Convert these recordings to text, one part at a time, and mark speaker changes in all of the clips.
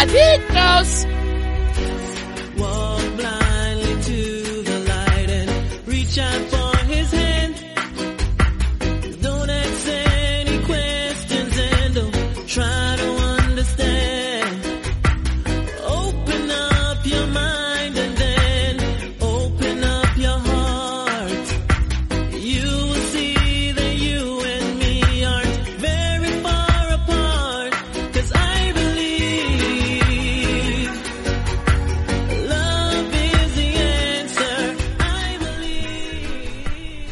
Speaker 1: MM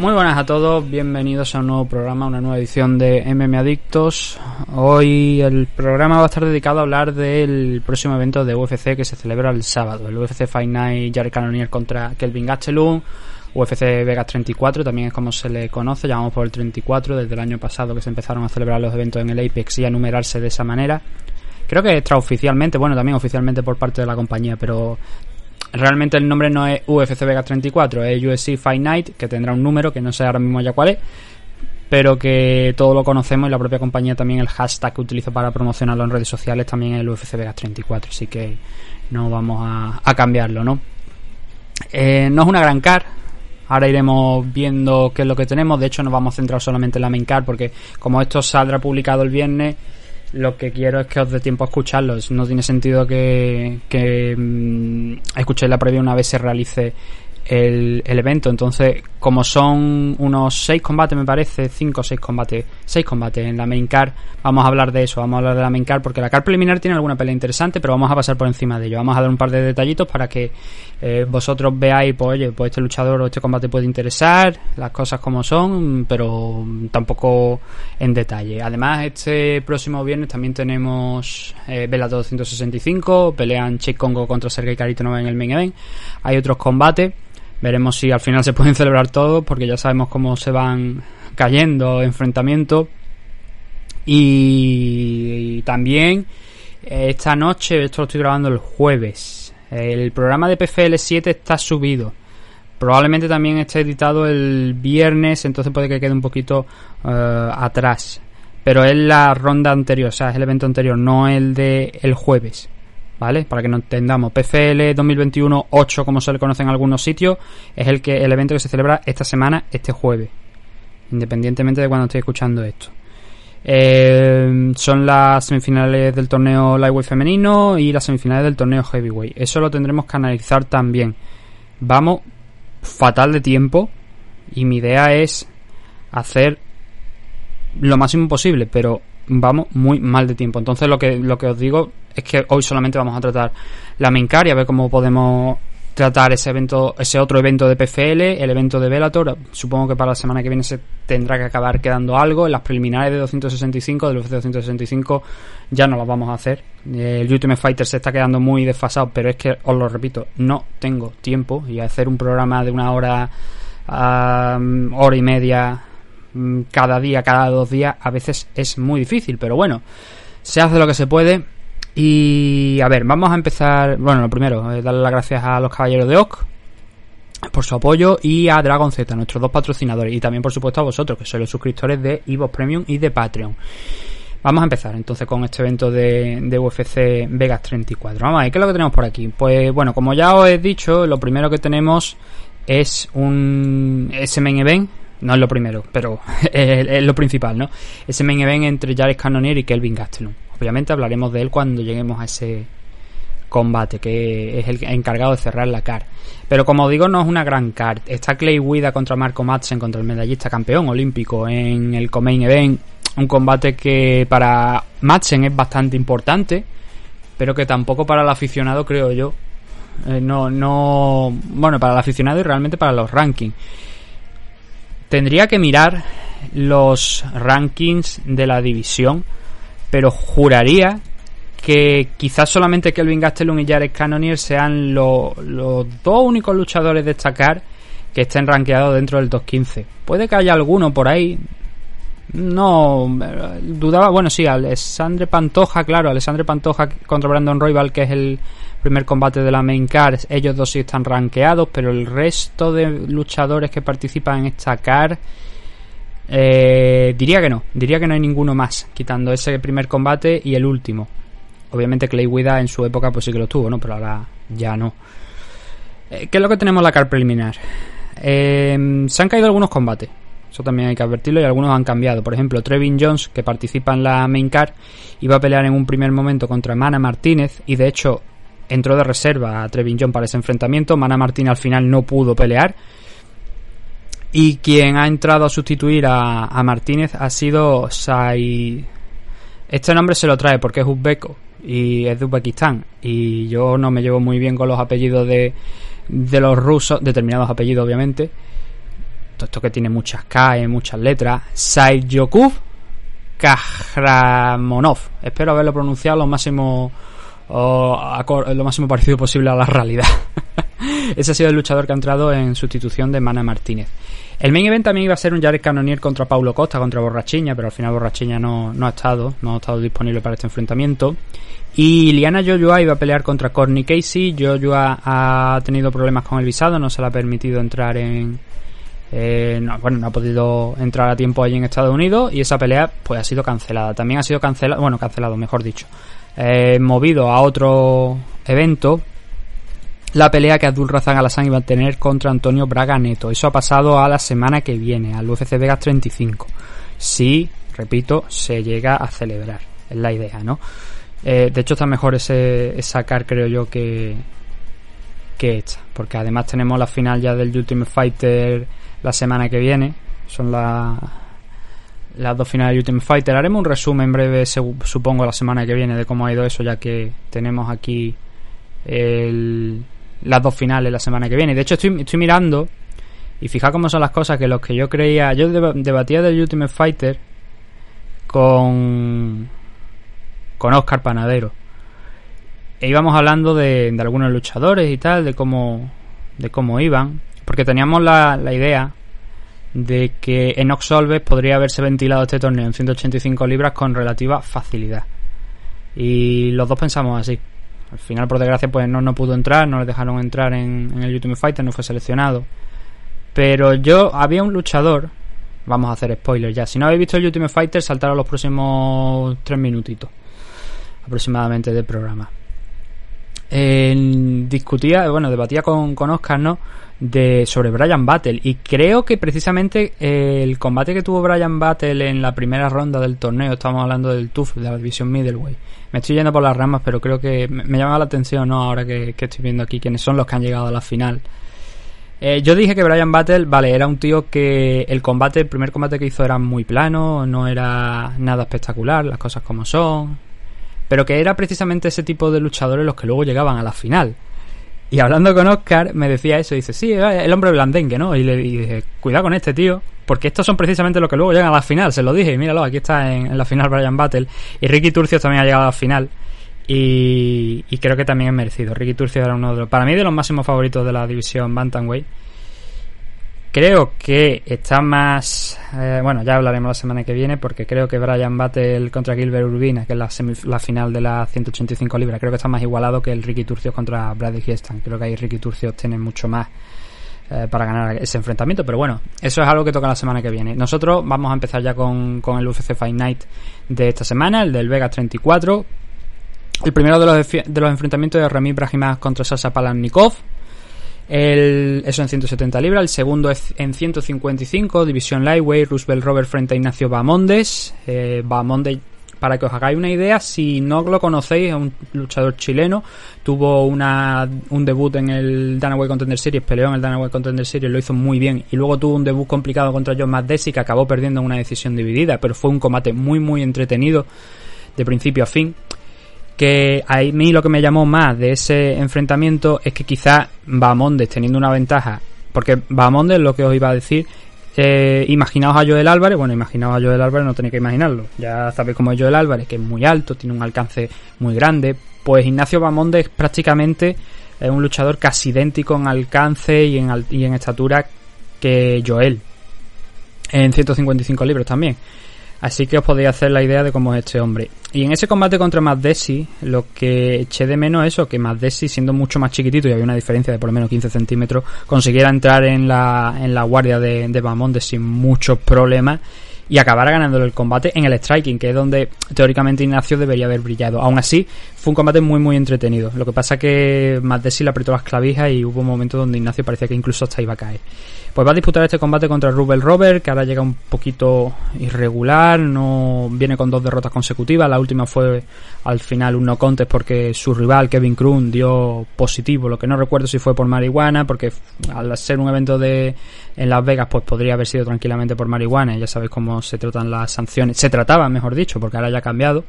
Speaker 2: Muy buenas a todos, bienvenidos a un nuevo programa, una nueva edición de MM Adictos. Hoy el programa va a estar dedicado a hablar del próximo evento de UFC que se celebra el sábado, el UFC Fight Night Jared Cannonier contra Kelvin Gastelum, UFC Vegas 34, también es como se le conoce, llamamos por el 34 desde el año pasado que se empezaron a celebrar los eventos en el Apex y a numerarse de esa manera. Creo que extraoficialmente, bueno, también oficialmente por parte de la compañía, pero realmente el nombre no es UFC Vegas 34, es UFC Fight Night, que tendrá un número que no sé ahora mismo ya cuál es, pero que todos lo conocemos y la propia compañía también el hashtag que utiliza para promocionarlo en redes sociales también es el UFC Vegas 34, así que no vamos a, a cambiarlo, ¿no? Eh, no es una gran car. Ahora iremos viendo qué es lo que tenemos. De hecho, nos vamos a centrar solamente en la main car porque como esto saldrá publicado el viernes, lo que quiero es que os dé tiempo a escucharlos. No tiene sentido que, que mm, escuchéis la previa una vez se realice el, el evento. Entonces, como son unos 6 combates, me parece, 5 o 6 combates, 6 combates en la main car, vamos a hablar de eso, vamos a hablar de la main car, porque la car preliminar tiene alguna pelea interesante, pero vamos a pasar por encima de ello. Vamos a dar un par de detallitos para que eh, vosotros veáis, pues oye, pues este luchador o este combate puede interesar, las cosas como son, pero tampoco en detalle. Además, este próximo viernes también tenemos eh, Bellator 265, pelean Chase Congo contra Sergei Karitonov en el main event. Hay otros combates. Veremos si al final se pueden celebrar todos, porque ya sabemos cómo se van cayendo enfrentamientos. Y, también eh, esta noche, esto lo estoy grabando el jueves, el programa de PFL 7 está subido. Probablemente también esté editado el viernes, entonces puede que quede un poquito eh, atrás. Pero es la ronda anterior, o sea, es el evento anterior, no el de el jueves. ¿Vale? Para que nos entendamos. PFL 2021 8, como se le conoce en algunos sitios, es el que el evento que se celebra esta semana, este jueves. Independientemente de cuando estéis escuchando esto. Eh, son las semifinales del torneo Lightweight femenino y las semifinales del torneo Heavyweight. Eso lo tendremos que analizar también. Vamos fatal de tiempo y mi idea es hacer lo máximo posible, pero vamos muy mal de tiempo. Entonces lo que lo que os digo es que hoy solamente vamos a tratar la main y a ver cómo podemos tratar ese evento, ese otro evento de PFL, el evento de Bellator. Supongo que para la semana que viene se tendrá que acabar quedando algo. En las preliminares de 265, del UFC 265, ya no las vamos a hacer. El Ultimate Fighter se está quedando muy desfasado, pero es que, os lo repito, no tengo tiempo y hacer un programa de una hora, um, hora y media mm, cada día, cada dos días, a veces es muy difícil, pero bueno, se hace lo que se puede. Y a ver, vamos a empezar. Bueno, lo primero, eh, darle las gracias a los caballeros de Oc por su apoyo y a Dragon Z, nuestros dos patrocinadores. Y también, por supuesto, a vosotros, que sois los suscriptores de Evo Premium y de Patreon. Vamos a empezar entonces con este evento de, de UFC Vegas 34. Vamos a ver, ¿qué es lo que tenemos por aquí? Pues bueno, como ya os he dicho, lo primero que tenemos es un ese main event. No es lo primero, pero es, es lo principal, ¿no? Ese main event entre Jared Cannonier y Kelvin Gastelum. Obviamente hablaremos de él cuando lleguemos a ese combate, que es el encargado de cerrar la car. Pero como digo, no es una gran car. Está Clay Guida contra Marco Madsen, contra el medallista campeón olímpico en el Comain Event. Un combate que para Madsen es bastante importante, pero que tampoco para el aficionado, creo yo, Eh, no, no, bueno, para el aficionado y realmente para los rankings. Tendría que mirar los rankings de la división, pero juraría que quizás solamente Kelvin Gastelum y Jared Cannonier sean lo- los dos únicos luchadores destacar que estén rankeados dentro del 215. Puede que haya alguno por ahí. No, eh, dudaba, bueno, sí, Alessandre Pantoja, claro, Alessandre Pantoja contra Brandon Royal, que es el primer combate de la main card, ellos dos sí están rankeados, pero el resto de luchadores que participan en esta card, eh, diría que no, diría que no hay ninguno más, quitando ese primer combate y el último. Obviamente Clay Guida en su época pues sí que lo tuvo, ¿no? Pero ahora ya no. Eh, ¿Qué es lo que tenemos en la card preliminar? Eh, se han caído algunos combates. Eso también hay que advertirlo y algunos han cambiado. Por ejemplo, Trevin Jones, que participa en la main card, iba a pelear en un primer momento contra Mana Martínez y de hecho entró de reserva a Trevin Jones para ese enfrentamiento. Mana Martínez al final no pudo pelear. Y quien ha entrado a sustituir a, a Martínez ha sido Sai. Este nombre se lo trae porque es uzbeco y es de Uzbekistán. Y yo no me llevo muy bien con los apellidos de, de los rusos, determinados apellidos obviamente. Esto que tiene muchas K, eh, muchas letras. Saiyokub Kahramonov. Espero haberlo pronunciado lo máximo o lo máximo parecido posible a la realidad. Ese ha sido el luchador que ha entrado en sustitución de Mana Martínez. El main event también iba a ser un Jared Cannonier contra Paulo Costa, contra Borrachiña, pero al final Borrachiña no, no ha estado, no ha estado disponible para este enfrentamiento. Y Liana Jojoa iba a pelear contra Corny Casey. Jojoa ha tenido problemas con el visado, no se le ha permitido entrar en, eh, no, bueno, no ha podido entrar a tiempo allí en Estados Unidos y esa pelea pues ha sido cancelada. También ha sido cancelado, bueno, cancelado, mejor dicho, eh, movido a otro evento la pelea que Abdul Razak Alassane iba a tener contra Antonio Braga Neto. Eso ha pasado a la semana que viene, al UFC Vegas 35. Si, repito, se llega a celebrar. Es la idea, ¿no? Eh, de hecho, está mejor ese, esa car, creo yo, que, que esta. Porque además tenemos la final ya del Ultimate Fighter la semana que viene. Son la- las dos finales de Ultimate Fighter. Haremos un resumen breve, supongo, la semana que viene de cómo ha ido eso, ya que tenemos aquí el- las dos finales la semana que viene. De hecho, estoy, estoy mirando y fija cómo son las cosas que los que yo creía. Yo deba- debatía del Ultimate Fighter con. con Oscar Panadero. E íbamos hablando de, de algunos luchadores y tal, de cómo. de cómo iban. Porque teníamos la, la idea de que Enox Solves podría haberse ventilado este torneo en 185 libras con relativa facilidad. Y los dos pensamos así. Al final, por desgracia, pues no, no pudo entrar, no le dejaron entrar en, en el Ultimate Fighter, no fue seleccionado. Pero yo, había un luchador, vamos a hacer spoilers ya. Si no habéis visto el Ultimate Fighter, saltaron los próximos tres minutitos aproximadamente del programa. En- discutía, bueno, debatía con, con Oscar, ¿no? De, sobre Brian Battle. Y creo que precisamente eh, el combate que tuvo Brian Battle en la primera ronda del torneo, estamos hablando del TUF, de la división Middleweight. Me estoy yendo por las ramas, pero creo que me, llama la atención, ¿no? Ahora que, que estoy viendo aquí quiénes son los que han llegado a la final. Eh, yo dije que Brian Battle, vale, era un tío que el combate, el primer combate que hizo era muy plano, no era nada espectacular, las cosas como son, pero que era precisamente ese tipo de luchadores los que luego llegaban a la final. Y hablando con Oscar, me decía eso, dice, sí, eh, el hombre blandengue, ¿no? Y le dije, cuidado con este tío, porque estos son precisamente los que luego llegan a la final, se lo dije, y míralo, aquí está en, en la final Brian Battle. Y Ricky Turcios también ha llegado a la final. Y, y creo que también es merecido. Ricky Turcios era uno de los, para mí, de los máximos favoritos de la división Bantamweight. Creo que está más. eh, bueno, ya hablaremos la semana que viene, porque creo que Brian Battle contra Gilbert Urbina, que es la, la final de las 185 libras, creo que está más igualado que el Ricky Turcios contra Brady Hiestan. Creo que ahí Ricky Turcios tiene mucho más eh, para ganar ese enfrentamiento, pero bueno, eso es algo que toca la semana que viene. Nosotros vamos a empezar ya con, con el UFC Fight Night de esta semana, el del Vegas 34. El primero de los, de los enfrentamientos de Rami Brahimas contra Sasa Palannikov. El, eso en 170 libras. El segundo es en 155, división Lightweight. Roosevelt Robert frente a Ignacio Bamondes. Eh, Bamondes, para que os hagáis una idea, si no lo conocéis, es un luchador chileno. Tuvo una, un debut en el Danaway Contender Series, peleó en el Danaway Contender Series, lo hizo muy bien. Y luego tuvo un debut complicado contra John McDessie, que acabó perdiendo en una decisión dividida. Pero fue un combate muy, muy entretenido, de principio a fin. Que a mí lo que me llamó más de ese enfrentamiento es que quizás Bamondes teniendo una ventaja, porque Bamondes lo que os iba a decir, eh, imaginaos a Joel Álvarez, bueno, imaginaos a Joel Álvarez, no tenéis que imaginarlo, ya sabéis cómo es Joel Álvarez, que es muy alto, tiene un alcance muy grande, pues Ignacio Bamondes prácticamente es un luchador casi idéntico en alcance y en, y en estatura que Joel, en 155 libros también. Así que os podéis hacer la idea de cómo es este hombre. Y en ese combate contra Matt Desi, lo que eché de menos es eso, que Matt Desi, siendo mucho más chiquitito y había una diferencia de por lo menos 15 centímetros, consiguiera entrar en la, en la guardia de, de sin muchos problemas y acabara ganándole el combate en el striking, que es donde teóricamente Ignacio debería haber brillado. Aún así, un combate muy muy entretenido. Lo que pasa que Matt Desi le apretó las clavijas y hubo momentos donde Ignacio parecía que incluso hasta iba a caer. Pues va a disputar este combate contra Rubel Robert, que ahora llega un poquito irregular, no viene con dos derrotas consecutivas. La última fue al final un no contest porque su rival Kevin Kroon dio positivo, lo que no recuerdo si fue por marihuana, porque al ser un evento de en Las Vegas, pues podría haber sido tranquilamente por marihuana. Ya sabéis cómo se tratan las sanciones, se trataban, mejor dicho, porque ahora ya ha cambiado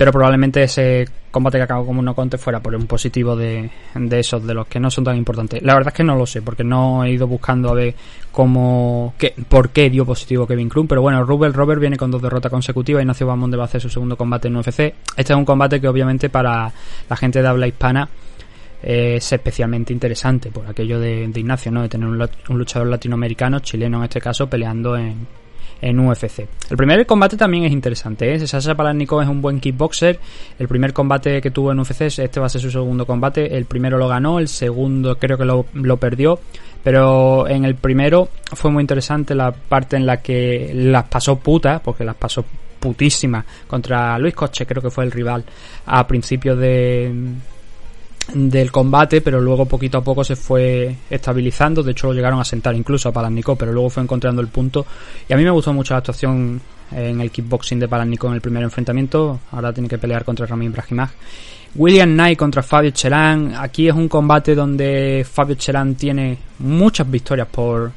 Speaker 2: pero probablemente ese combate que acabó como no contest fuera por un positivo de, de esos, de los que no son tan importantes. La verdad es que no lo sé, porque no he ido buscando a ver cómo, qué, por qué dio positivo Kevin Kroon, pero bueno, Rubel Robert viene con dos derrotas consecutivas, Ignacio Bamonde va a hacer su segundo combate en UFC. Este es un combate que obviamente para la gente de habla hispana es especialmente interesante por aquello de, Ignacio, ¿no? De tener un, un luchador latinoamericano, chileno en este caso, peleando en, en UFC. El primer combate también es interesante, ¿eh? Sasha Palatnikov es un buen kickboxer. El primer combate que tuvo en UFC, este va a ser su segundo combate. El primero lo ganó, el segundo creo que lo, lo perdió. Pero en el primero fue muy interesante la parte en la que las pasó putas, porque las pasó putísimas contra Luis Coche, creo que fue el rival a principios de, del combate, pero luego poquito a poco se fue estabilizando. De hecho, lo llegaron a sentar incluso a Palannikov, pero luego fue encontrando el punto. Y a mí me gustó mucho la actuación en el kickboxing de Palannikov en el primer enfrentamiento. Ahora tiene que pelear contra Ramin Brahimaj. William Knight contra Fabio Chelan. Aquí es un combate donde Fabio Chelan tiene muchas victorias por,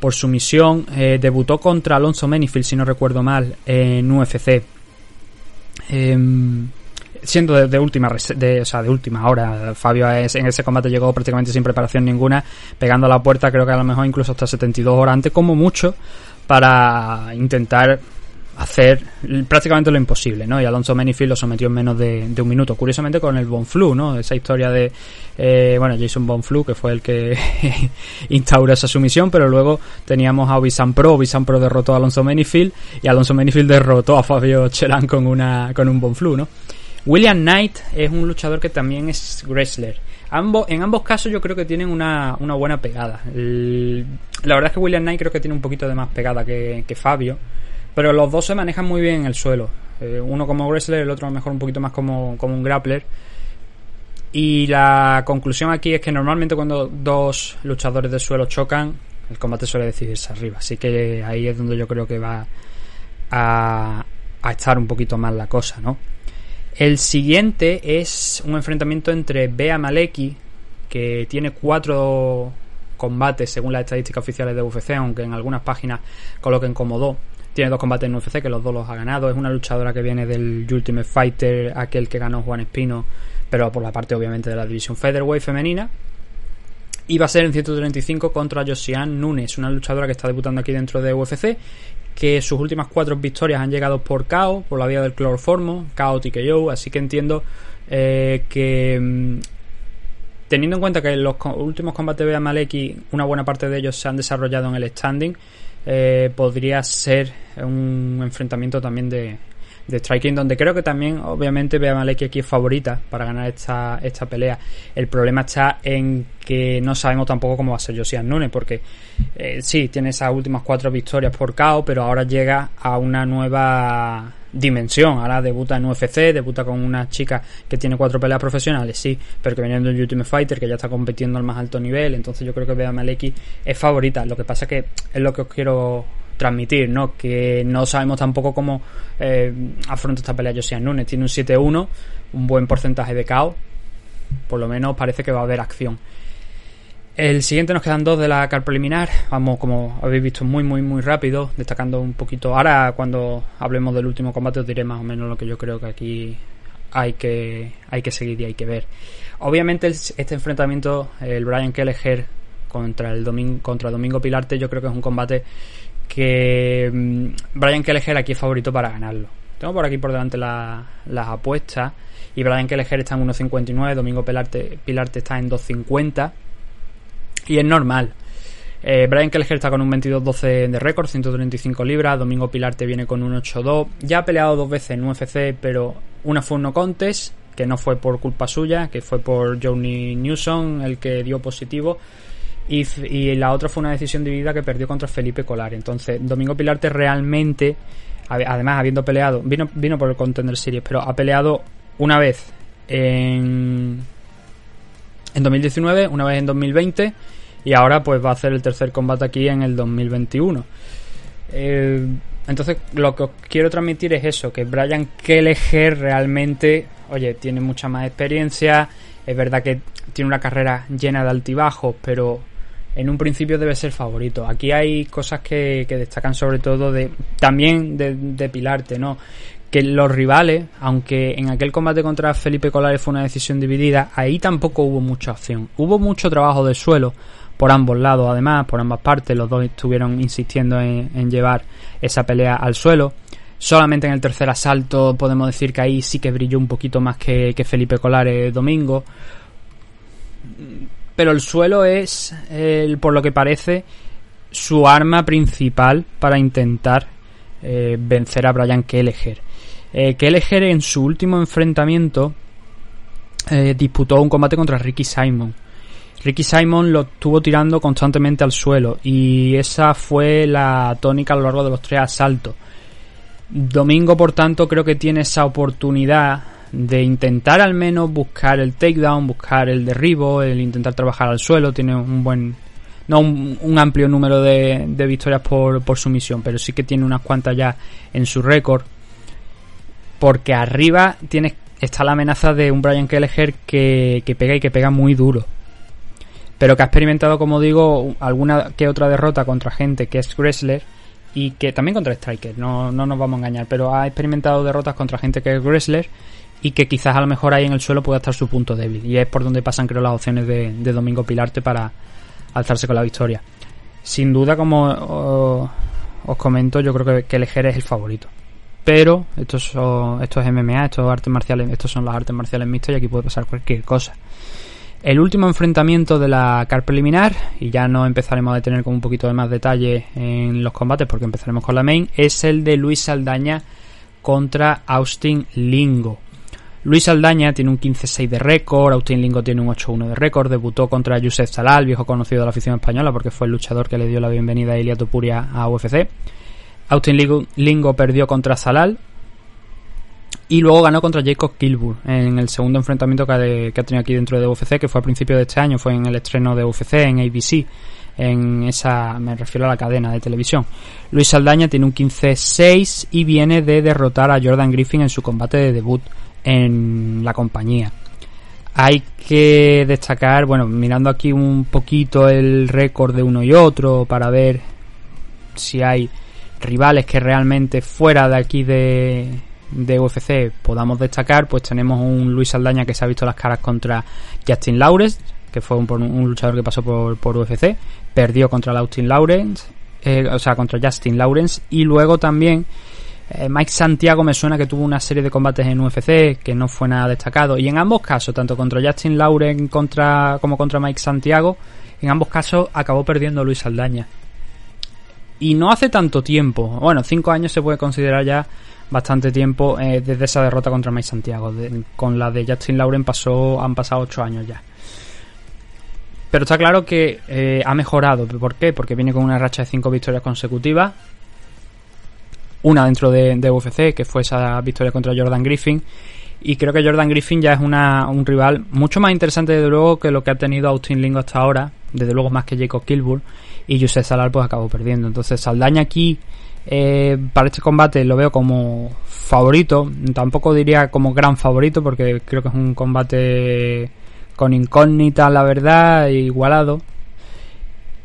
Speaker 2: por sumisión. Eh, debutó contra Alonso Menifield, si no recuerdo mal, en UFC. Em, siendo de, última de, o sea, de última hora Fabio es- en ese combate llegó prácticamente sin preparación ninguna pegando a la puerta creo que a lo mejor incluso hasta 72 horas antes como mucho para intentar hacer prácticamente lo imposible, ¿no? Y Alonso Menifield lo sometió en menos de, un minuto. Curiosamente con el Bonflu, ¿no? Esa historia de, eh, bueno, Jason Bonflu, que fue el que instauró esa sumisión, pero luego teníamos a Obisan Pro. Obisan Pro derrotó a Alonso Menifield y Alonso Menifield derrotó a Fabio Chelan con una, con un Bonflu, ¿no? William Knight es un luchador que también es wrestler. En ambos casos yo creo que tienen una, buena pegada. La verdad es que William Knight creo que tiene un poquito de más pegada que, Fabio. Pero los dos se manejan muy bien en el suelo. Eh, uno como wrestler, el otro a lo mejor un poquito más como, como un grappler. Y la conclusión aquí es que normalmente cuando dos luchadores de suelo chocan, el combate suele decidirse arriba. Así que ahí es donde yo creo que va a, a estar un poquito más la cosa, ¿no? El siguiente es un enfrentamiento entre Bea Maleki, que tiene cuatro combates según las estadísticas oficiales de UFC, aunque en algunas páginas coloquen como dos. Tiene dos combates en UFC, que los dos los ha ganado. Es una luchadora que viene del Ultimate Fighter, aquel que ganó Juan Espino, pero por la parte obviamente de la división Featherweight femenina. Y va a ser en 135 contra Josiane Nunes, una luchadora que está debutando aquí dentro de UFC, que sus últimas cuatro victorias han llegado por KO, por la vía del cloroformo, KO TKO, así que entiendo eh, que mm, teniendo en cuenta que los últimos combates de Maleki, una buena parte de ellos se han desarrollado en el standing, eh, podría ser un enfrentamiento también de, de striking, donde creo que también, obviamente, Bea Maleki aquí es favorita para ganar esta, esta pelea. El problema está en que no sabemos tampoco cómo va a ser Josiane Nunes, porque eh, sí, tiene esas últimas cuatro victorias por KO, pero ahora llega a una nueva dimensión. Ahora debuta en UFC, debuta con una chica que tiene cuatro peleas profesionales, sí, pero que viene del Ultimate Fighter, que ya está compitiendo al más alto nivel. Entonces yo creo que Bea Maleki es favorita. Lo que pasa que es lo que os quiero transmitir, ¿no? Que no sabemos tampoco cómo eh, afronta esta pelea Josiane Nunes. Tiene un 7-1, un buen porcentaje de KO. Por lo menos parece que va a haber acción. El siguiente nos quedan dos de la car preliminar. Vamos, como habéis visto, muy, muy, muy rápido. Destacando un poquito. Ahora, cuando hablemos del último combate, os diré más o menos lo que yo creo que aquí hay que, hay que seguir y hay que ver. Obviamente este enfrentamiento, el Brian Kelleher contra el Domingo, contra Domingo Pilarte, yo creo que es un combate que mm, Brian Kelleher aquí es favorito para ganarlo. Tengo por aquí por delante la- las apuestas y Brian Kelleher está en 1.59, Domingo Pilarte, Pilarte está en 2.50 y es normal. Eh, Brian Kelleher está con un 22-12 de récord, 135 libras. Domingo Pilarte viene con un 8-2. Ya ha peleado dos veces en UFC, pero una fue un no contest, que no fue por culpa suya, que fue por Johnny Newsom, el que dio positivo. Y, la otra fue una decisión dividida que perdió contra Felipe Colar. Entonces, Domingo Pilarte realmente, además habiendo peleado, vino, vino por el Contender Series, pero ha peleado una vez en, en 2019, una vez en 2020 y ahora pues va a hacer el tercer combate aquí en el 2021. Eh, entonces lo que os quiero transmitir es eso, que Brian Kelleher realmente, oye, tiene mucha más experiencia, es verdad que tiene una carrera llena de altibajos, pero en un principio debe ser favorito. Aquí hay cosas que, destacan sobre todo de también de, de Pilarte, ¿no? Que los rivales, aunque en aquel combate contra Felipe Colares fue una decisión dividida, ahí tampoco hubo mucha opción. Hubo mucho trabajo del suelo por ambos lados, además, por ambas partes. Los dos estuvieron insistiendo en, llevar esa pelea al suelo. Solamente en el tercer asalto podemos decir que ahí sí que brilló un poquito más que Felipe Colares domingo. Pero el suelo es, por lo que parece, su arma principal para intentar eh, vencer a Brian Kelleher. Eh, Kelleher en su último enfrentamiento eh, disputó un combate contra Ricky Simon. Ricky Simon lo estuvo tirando constantemente al suelo y esa fue la tónica a lo largo de los tres asaltos. Domingo, por tanto, creo que tiene esa oportunidad de intentar al menos buscar el takedown, buscar el derribo, el intentar trabajar al suelo. Tiene un buen, no un, amplio número de, de victorias por, por sumisión, pero sí que tiene unas cuantas ya en su récord. Porque arriba tiene, está la amenaza de un Brian Kelleher que, que pega y que pega muy duro pero que ha experimentado, como digo, alguna que otra derrota contra gente que es wrestler y que también contra Striker, no, no nos vamos a engañar, pero ha experimentado derrotas contra gente que es wrestler y que quizás a lo mejor ahí en el suelo pueda estar su punto débil y es por donde pasan creo las opciones de, de Domingo Pilarte para alzarse con la victoria. Sin duda, como os comento, yo creo que, que Lejer es el favorito. Pero esto, son, esto es MMA, esto es artes marciales, estos son las artes marciales mixtas y aquí puede pasar cualquier cosa. El último enfrentamiento de la car preliminar, y ya no empezaremos a detener con un poquito de más detalle en los combates porque empezaremos con la main, es el de Luis Saldaña contra Austin Lingo. Luis Saldaña tiene un 15-6 de récord, Austin Lingo tiene un 8-1 de récord, debutó contra Yusef Salal, viejo conocido de la afición española porque fue el luchador que le dio la bienvenida a Ilia Topuria a UFC. Austin Lingo, perdió contra Salal, y luego ganó contra Jacob Kilburn en el segundo enfrentamiento que ha, que ha, tenido aquí dentro de UFC, que fue a principios de este año, fue en el estreno de UFC en ABC, en esa, me refiero a la cadena de televisión. Luis Saldaña tiene un 15-6 y viene de derrotar a Jordan Griffin en su combate de debut en la compañía. Hay que destacar, bueno, mirando aquí un poquito el récord de uno y otro para ver si hay rivales que realmente fuera de aquí de, de UFC podamos destacar, pues tenemos un Luis Saldaña que se ha visto las caras contra Justin Lawrence, que fue un, un luchador que pasó por, por, UFC, perdió contra Austin Lawrence, eh, o sea, contra Justin Lawrence, y luego también Mike Santiago me suena que tuvo una serie de combates en UFC que no fue nada destacado, y en ambos casos, tanto contra Justin Lawrence contra, como contra Mike Santiago, en ambos casos acabó perdiendo Luis Saldaña. Y no hace tanto tiempo, bueno, cinco años se puede considerar ya bastante tiempo eh, desde esa derrota contra Mike Santiago. Con la de Justin Lauren pasó, han pasado 8 años ya. Pero está claro que eh, ha mejorado. ¿Por qué? Porque viene con una racha de 5 victorias consecutivas. Una dentro de, de, UFC, que fue esa victoria contra Jordan Griffin. Y creo que Jordan Griffin ya es una, un rival mucho más interesante, desde luego, que lo que ha tenido Austin Lingo hasta ahora. Desde luego más que Jacob Kilburn. Y José Salar pues acabó perdiendo. Entonces Saldaña aquí eh, para este combate lo veo como favorito, tampoco diría como gran favorito porque creo que es un combate con incógnita, la verdad, igualado.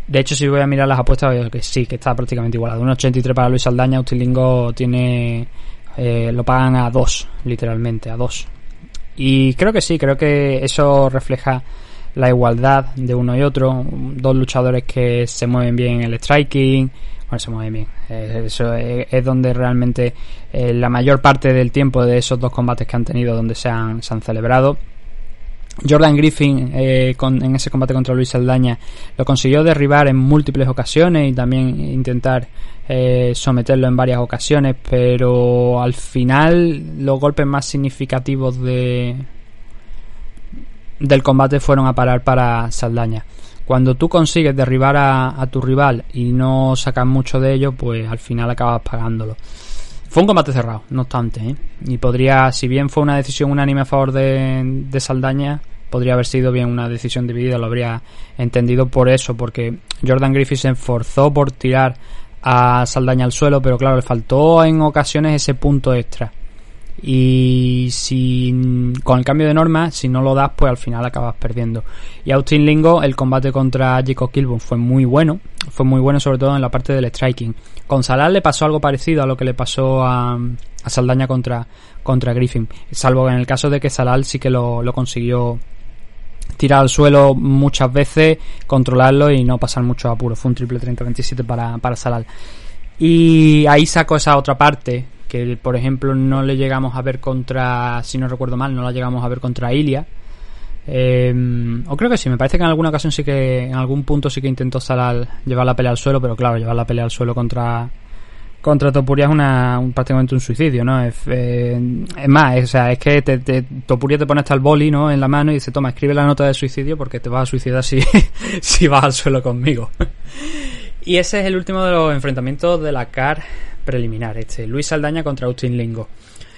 Speaker 2: De hecho, si voy a mirar las apuestas, veo que sí, que está prácticamente igualado. 1.83 para Luis Saldaña, Utilingo tiene. Eh, lo pagan a 2, literalmente, a 2. Y creo que sí, creo que eso refleja la igualdad de uno y otro. Dos luchadores que se mueven bien en el striking. Bueno, se mueven bien. Eh, Eso es, es donde realmente eh, la mayor parte del tiempo de esos dos combates que han tenido, donde se han celebrado. Jordan Griffin eh, con- en ese combate contra Luis Saldaña lo consiguió derribar en múltiples ocasiones y también intentar eh, someterlo en varias ocasiones, pero al final los golpes más significativos de del combate fueron a parar para Saldaña. Cuando tú consigues derribar a, a tu rival y no sacas mucho de ello, pues al final acabas pagándolo. Fue un combate cerrado, no obstante, ¿eh? y podría, si bien fue una decisión unánime a favor de, de Saldaña, podría haber sido bien una decisión dividida, lo habría entendido por eso, porque Jordan Griffith se esforzó por tirar a Saldaña al suelo, pero claro, le faltó en ocasiones ese punto extra. Y si con el cambio de norma, si no lo das, pues al final acabas perdiendo. Y Austin Lingo, el combate contra Jacob Kilburn fue muy bueno. Fue muy bueno, sobre todo en la parte del striking. Con Salal le pasó algo parecido a lo que le pasó a, a Saldaña contra, contra Griffin. Salvo en el caso de que Salal sí que lo, lo consiguió tirar al suelo muchas veces, controlarlo y no pasar mucho apuro. Fue un triple 30-27 para, para Salal. Y ahí sacó esa otra parte que, por ejemplo, no le llegamos a ver contra, si no recuerdo mal, no la llegamos a ver contra Ilia. Eh, o creo que sí, me parece que en alguna ocasión sí que, en algún punto sí que intentó llevar la pelea al suelo, pero claro, llevar la pelea al suelo contra contra Topuria es una, un- prácticamente un suicidio, ¿no? Es, eh, más, es, o sea, es que te- Topuria te pone hasta el boli, ¿no? En la mano y dice, toma, escribe la nota de suicidio porque te vas a suicidar si, si vas al suelo conmigo. y ese es el último de los enfrentamientos de la CAR preliminar, este, Luis Saldaña contra Austin Lingo.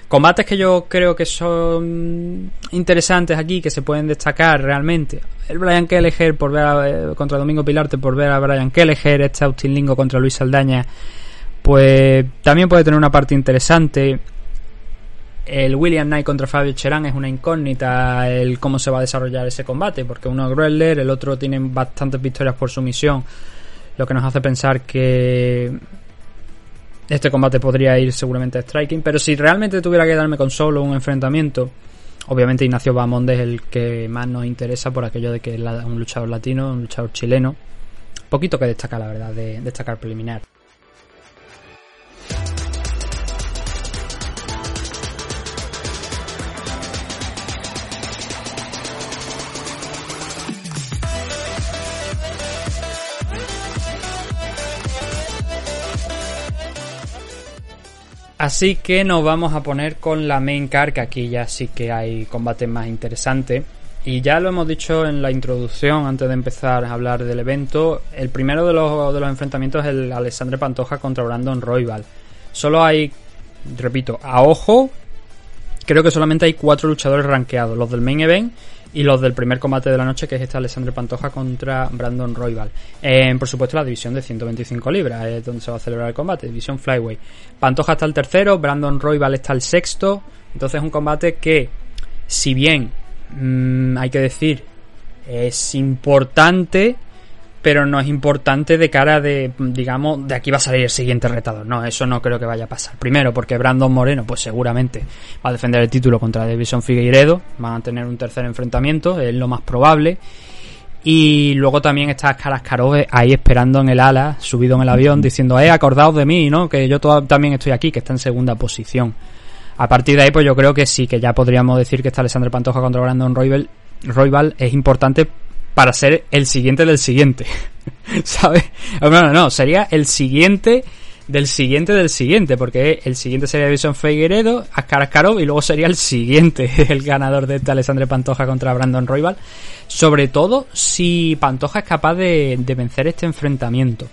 Speaker 2: Combates que yo creo que son interesantes aquí, que se pueden destacar realmente. El Brian Kelleher por ver a- eh, contra Domingo Pilarte por ver a Brian Kelleher, este Austin Lingo contra Luis Saldaña, pues también puede tener una parte interesante. El William Knight contra Fabio Cherán es una incógnita el cómo se va a desarrollar ese combate, porque uno es Greller, el otro tiene bastantes victorias por sumisión, lo que nos hace pensar que este combate podría ir seguramente a striking, pero si realmente tuviera que darme con solo un enfrentamiento, obviamente Ignacio Bamonde es el que más nos interesa por aquello de que es un luchador latino, un luchador chileno. Poquito que destacar, la verdad, de destacar preliminar. Así que nos vamos a poner con la main car, que aquí ya sí que hay combates más interesantes. Y ya lo hemos dicho en la introducción, antes de empezar a hablar del evento. El primero de los, de los enfrentamientos es el Alexandre Pantoja contra Brandon Royval. Solo hay, repito, a ojo, creo que solamente hay cuatro luchadores rankeados: los del main event y los del primer combate de la noche, que es este Alexandre Pantoja contra Brandon Royval. En, por supuesto, la división de 125 libras es donde se va a celebrar el combate, división Flyway. Pantoja está el tercero, Brandon Royval está el sexto. Entonces, es un combate que, si bien mm, hay que decir, es importante, pero no es importante de cara de, digamos, de aquí va a salir el siguiente retador. No, eso no creo que vaya a pasar. Primero, porque Brandon Moreno, pues seguramente va a defender el título contra Davison Figueiredo. Van a tener un tercer enfrentamiento, es lo más probable. Y luego también está Karaskarov ahí esperando en el ala, subido en el avión, diciendo, eh, acordaos de mí, ¿no? Que yo también estoy aquí, que está en segunda posición. A partir de ahí, pues yo creo que sí, que ya podríamos decir que está Alexandre Pantoja contra Brandon Royval es importante para ser el siguiente del siguiente. ¿Sabes? Bueno, no, sería el siguiente del siguiente del siguiente, porque el siguiente sería Davison Figueredo, Askar Askarov, y luego sería el siguiente, el ganador de este Alexandre Pantoja contra Brandon Royval. Sobre todo si Pantoja es capaz de vencer este enfrentamiento.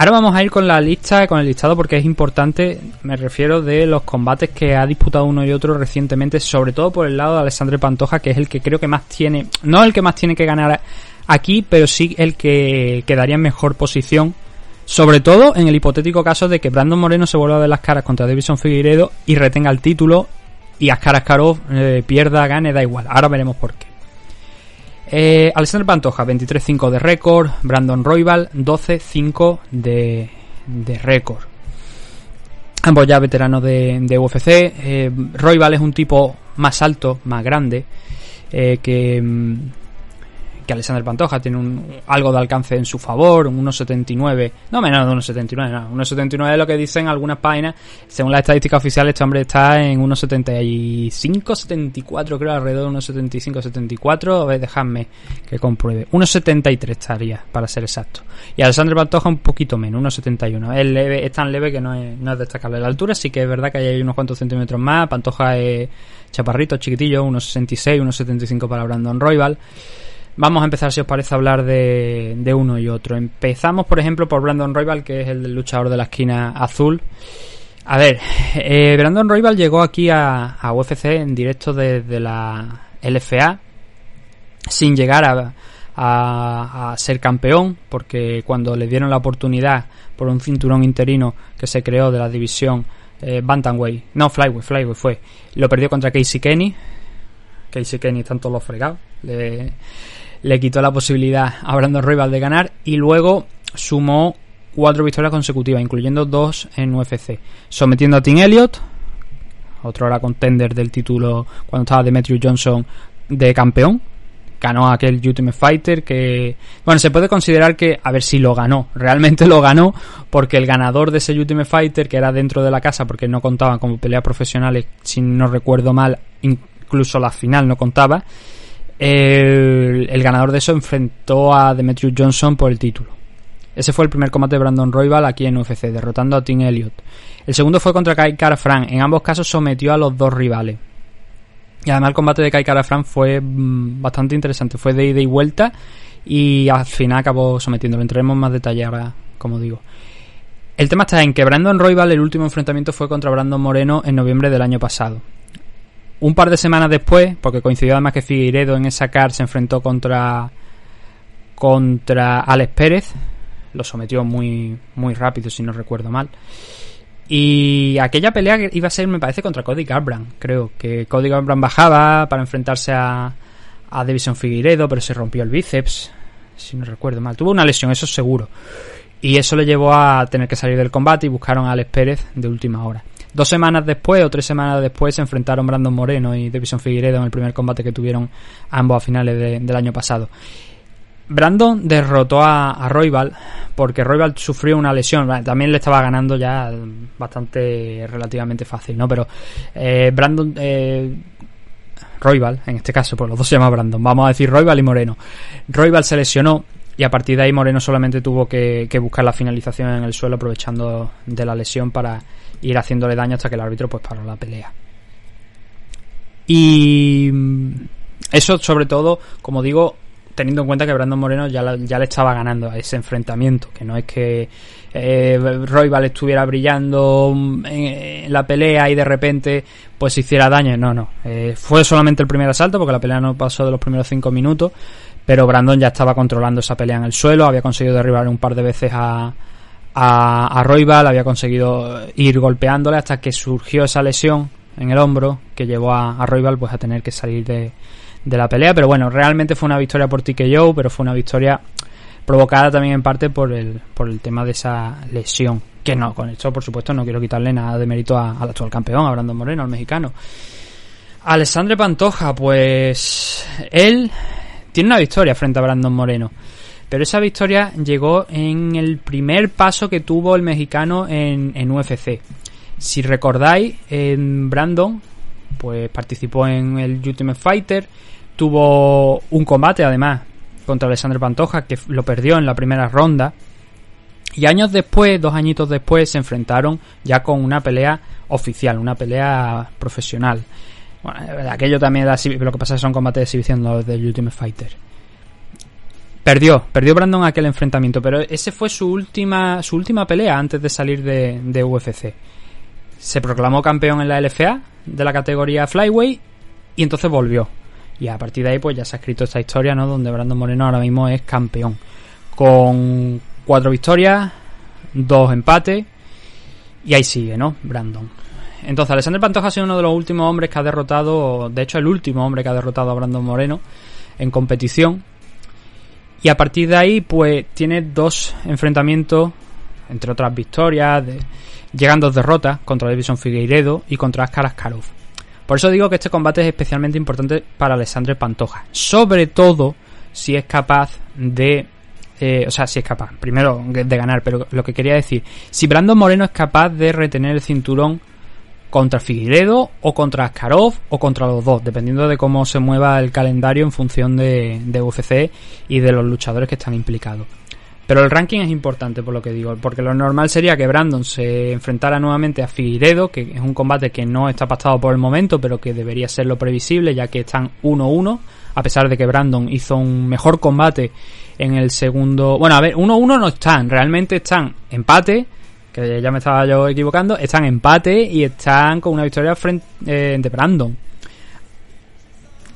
Speaker 2: Ahora vamos a ir con la lista, con el listado, porque es importante, me refiero de los combates que ha disputado uno y otro recientemente, sobre todo por el lado de Alexandre Pantoja, que es el que creo que más tiene, no el que más tiene que ganar aquí, pero sí el que quedaría en mejor posición, sobre todo en el hipotético caso de que Brandon Moreno se vuelva ver las caras contra Davison Figueiredo y retenga el título y Askar Askarov eh, pierda, gane, da igual. Ahora veremos por qué. Eh, Alexander Pantoja, 23-5 de récord. Brandon Royval, 12-5 de, de récord. Ambos ya veteranos de, de UFC. Eh, Royval es un tipo más alto, más grande, eh, que, mm, que Alexander Pantoja. Tiene un, algo de alcance en su favor, un 1,79. No menos de 1,79, no. 1,79 es lo que dicen algunas páginas. Según la estadística oficial, este hombre está en 1,75, 74, creo, alrededor de 1,75, 74. A ver, dejadme que compruebe. 1,73 estaría, para ser exacto. Y Alexander Pantoja un poquito menos, 1,71. Es, leve, es tan leve que no es, no es destacable la altura, sí que es verdad que hay unos cuantos centímetros más. Pantoja es chaparrito, chiquitillo, 1,66, 1,75 para Brandon Royval. Vamos a empezar, si os parece, a hablar de, de uno y otro. Empezamos, por ejemplo, por Brandon Royval, que es el luchador de la esquina azul. A ver, eh, Brandon Royval llegó aquí a, UFC en directo desde la LFA, sin llegar a, a, ser campeón, porque cuando le dieron la oportunidad por un cinturón interino que se creó de la división eh, Bantamweight, no Flyweight, Flyweight fue, lo perdió contra Casey Kenny. Casey Kenny están todos los fregados. Le, le quitó la posibilidad a Brandon Royval de ganar y luego sumó cuatro victorias consecutivas, incluyendo dos en UFC, sometiendo a Tim Elliott, otro era contender del título cuando estaba Demetrius Johnson de campeón. Ganó aquel Ultimate Fighter que, bueno, se puede considerar que, a ver si lo ganó, realmente lo ganó porque el ganador de ese Ultimate Fighter, que era dentro de la casa porque no contaban como peleas profesionales, si no recuerdo mal, incluso la final no contaba, el, ganador de eso enfrentó a Demetrius Johnson por el título. Ese fue el primer combate de Brandon Royval aquí en UFC, derrotando a Tim Elliott. El segundo fue contra Kai Kara Frank. En ambos casos sometió a los dos rivales. Y además el combate de Kai Kara Frank fue mm, bastante interesante. Fue de ida y vuelta. Y al final acabó sometiéndolo. Entraremos en más detalle como digo. El tema está en que Brandon Royval, el último enfrentamiento fue contra Brandon Moreno en noviembre del año pasado. Un par de semanas después, porque coincidió además que Figueiredo en esa car se enfrentó contra contra Alex Pérez, lo sometió muy muy rápido si no recuerdo mal. Y aquella pelea iba a ser, me parece, contra Cody Garbrandt, creo que Cody Garbrandt bajaba para enfrentarse a a Davison Figueiredo, pero se rompió el bíceps, si no recuerdo mal. Tuvo una lesión, eso seguro. Y eso le llevó a tener que salir del combate y buscaron a Alex Pérez de última hora. Dos semanas después o tres semanas después se enfrentaron Brandon Moreno y Davison Figueiredo en el primer combate que tuvieron ambos a finales de, del año pasado. Brandon derrotó a, a porque Royval sufrió una lesión. También le estaba ganando ya bastante relativamente fácil, ¿no? Pero eh, Brandon eh, Royval, en este caso, pues los dos se llaman Brandon. Vamos a decir Royval y Moreno. Royval se lesionó y a partir de ahí Moreno solamente tuvo que buscar la finalización en el suelo aprovechando de la lesión para ir haciéndole daño hasta que el árbitro pues paró la pelea. Y eso sobre todo, como digo, teniendo en cuenta que Brandon Moreno ya, ya le estaba ganando a ese enfrentamiento, que no es que eh, Royval estuviera brillando en, en, la pelea y de repente pues hiciera daño, no, no, eh, fue solamente el primer asalto porque la pelea no pasó de los primeros cinco minutos, pero Brandon ya estaba controlando esa pelea en el suelo, había conseguido derribar un par de veces a, a, a había conseguido ir golpeándole hasta que surgió esa lesión en el hombro que llevó a, a pues a tener que salir de, de la pelea, pero bueno, realmente fue una victoria por TKO, pero fue una victoria provocada también en parte por el, por el tema de esa lesión. Que no, con esto por supuesto no quiero quitarle nada de mérito al actual campeón, a Brandon Moreno, al mexicano. Alessandre Pantoja, pues él tiene una victoria frente a Brandon Moreno. Pero esa victoria llegó en el primer paso que tuvo el mexicano en, en UFC. Si recordáis, en Brandon pues participó en el Ultimate Fighter, tuvo un combate además contra Alexander Pantoja que lo perdió en la primera ronda y años después, dos añitos después, se enfrentaron ya con una pelea oficial, una pelea profesional. Bueno, aquello también era lo que pasa es que son combates de exhibición los del Ultimate Fighter. Perdió, perdió Brandon aquel enfrentamiento, pero ese fue su última, su última pelea antes de salir de, de UFC. Se proclamó campeón en la LFA de la categoría Flyweight y entonces volvió. Y a partir de ahí pues ya se ha escrito esta historia, ¿no? Donde Brandon Moreno ahora mismo es campeón. Con cuatro victorias, dos empates y ahí sigue, ¿no? Brandon. Entonces Alexander Pantoja ha sido uno de los últimos hombres que ha derrotado, de hecho el último hombre que ha derrotado a Brandon Moreno en competición. Y a partir de ahí pues tiene dos enfrentamientos entre otras victorias, de, llegan dos derrotas contra Davison Figueiredo y contra Askar Askarov. Por eso digo que este combate es especialmente importante para Alessandre Pantoja, sobre todo si es capaz de eh, o sea, si es capaz, primero de ganar, pero lo que quería decir, si Brandon Moreno es capaz de retener el cinturón contra Figueiredo o contra Askarov o contra los dos, dependiendo de cómo se mueva el calendario en función de, UFC y de los luchadores que están implicados. Pero el ranking es importante, por lo que digo, porque lo normal sería que Brandon se enfrentara nuevamente a Figueiredo, que es un combate que no está pactado por el momento, pero que debería ser lo previsible, ya que están 1-1, a pesar de que Brandon hizo un mejor combate en el segundo. Bueno, a ver, 1-1 no están, realmente están empate, que ya me estaba yo equivocando, están empate y están con una victoria frente eh, de Brandon.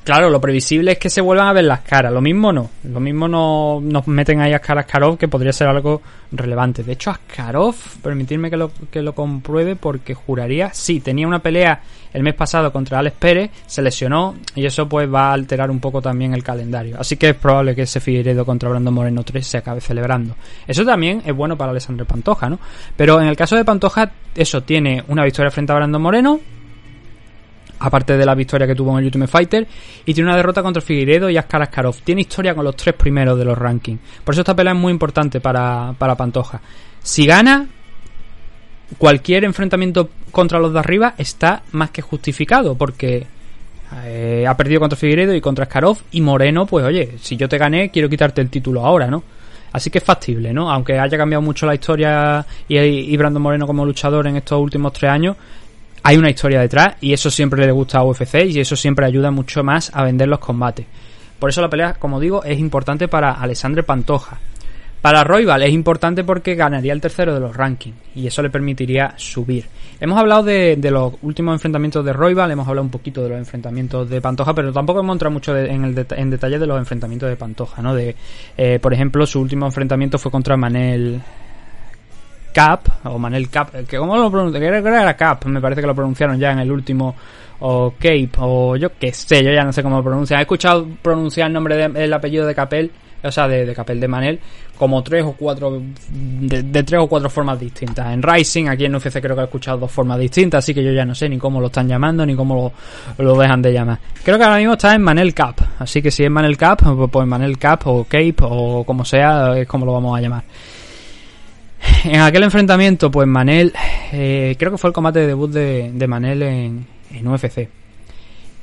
Speaker 2: Claro, lo previsible es que se vuelvan a ver las caras. Lo mismo no. Lo mismo no nos meten ahí a Askarov, que podría ser algo relevante. De hecho, Askarov, permitirme que lo, que lo compruebe, porque juraría, sí, tenía una pelea el mes pasado contra Alex Pérez, se lesionó, y eso pues va a alterar un poco también el calendario. Así que es probable que ese Figueiredo contra Brandon Moreno 3 se acabe celebrando. Eso también es bueno para Alessandro Pantoja, ¿no? Pero en el caso de Pantoja, eso tiene una victoria frente a Brandon Moreno, aparte de la victoria que tuvo en el Ultimate Fighter, y tiene una derrota contra Figueiredo y Askar Askarov. Tiene historia con los tres primeros de los rankings. Por eso esta pelea es muy importante para, para Pantoja. Si gana, cualquier enfrentamiento contra los de arriba está más que justificado, porque eh, ha perdido contra Figueiredo y contra Askarov, y Moreno, pues oye, si yo te gané, quiero quitarte el título ahora, ¿no? Así que es factible, ¿no? Aunque haya cambiado mucho la historia y, y Brandon Moreno como luchador en estos últimos tres años, hay una historia detrás y eso siempre le gusta a UFC y eso siempre ayuda mucho más a vender los combates. Por eso la pelea, como digo, es importante para Alessandre Pantoja. Para Royval es importante porque ganaría el tercero de los rankings y eso le permitiría subir. Hemos hablado de, los últimos enfrentamientos de Royval, hemos hablado un poquito de los enfrentamientos de Pantoja, pero tampoco hemos entrado mucho en, el en detalle de los enfrentamientos de Pantoja, ¿no? De, eh, por ejemplo, su último enfrentamiento fue contra Manel Cap, o Manel Cap, que como lo pronunciaron, creo que era Cap, me parece que lo pronunciaron ya en el último, o Cape, o yo qué sé, yo ya no sé cómo lo pronuncian. He escuchado pronunciar el nombre del apellido de Capel, o sea, de, de, Capel de Manel, como tres o cuatro, de, tres o cuatro formas distintas. En Rising, aquí en UFC creo que he escuchado dos formas distintas, así que yo ya no sé ni cómo lo están llamando, ni cómo lo dejan de llamar. Creo que ahora mismo está en Manel Cap, así que si es Manel Cap, pues, pues Manel Cap o Cape o como sea, es como lo vamos a llamar. En aquel enfrentamiento, pues Manel, eh, creo que fue el combate de debut de, Manel en, UFC.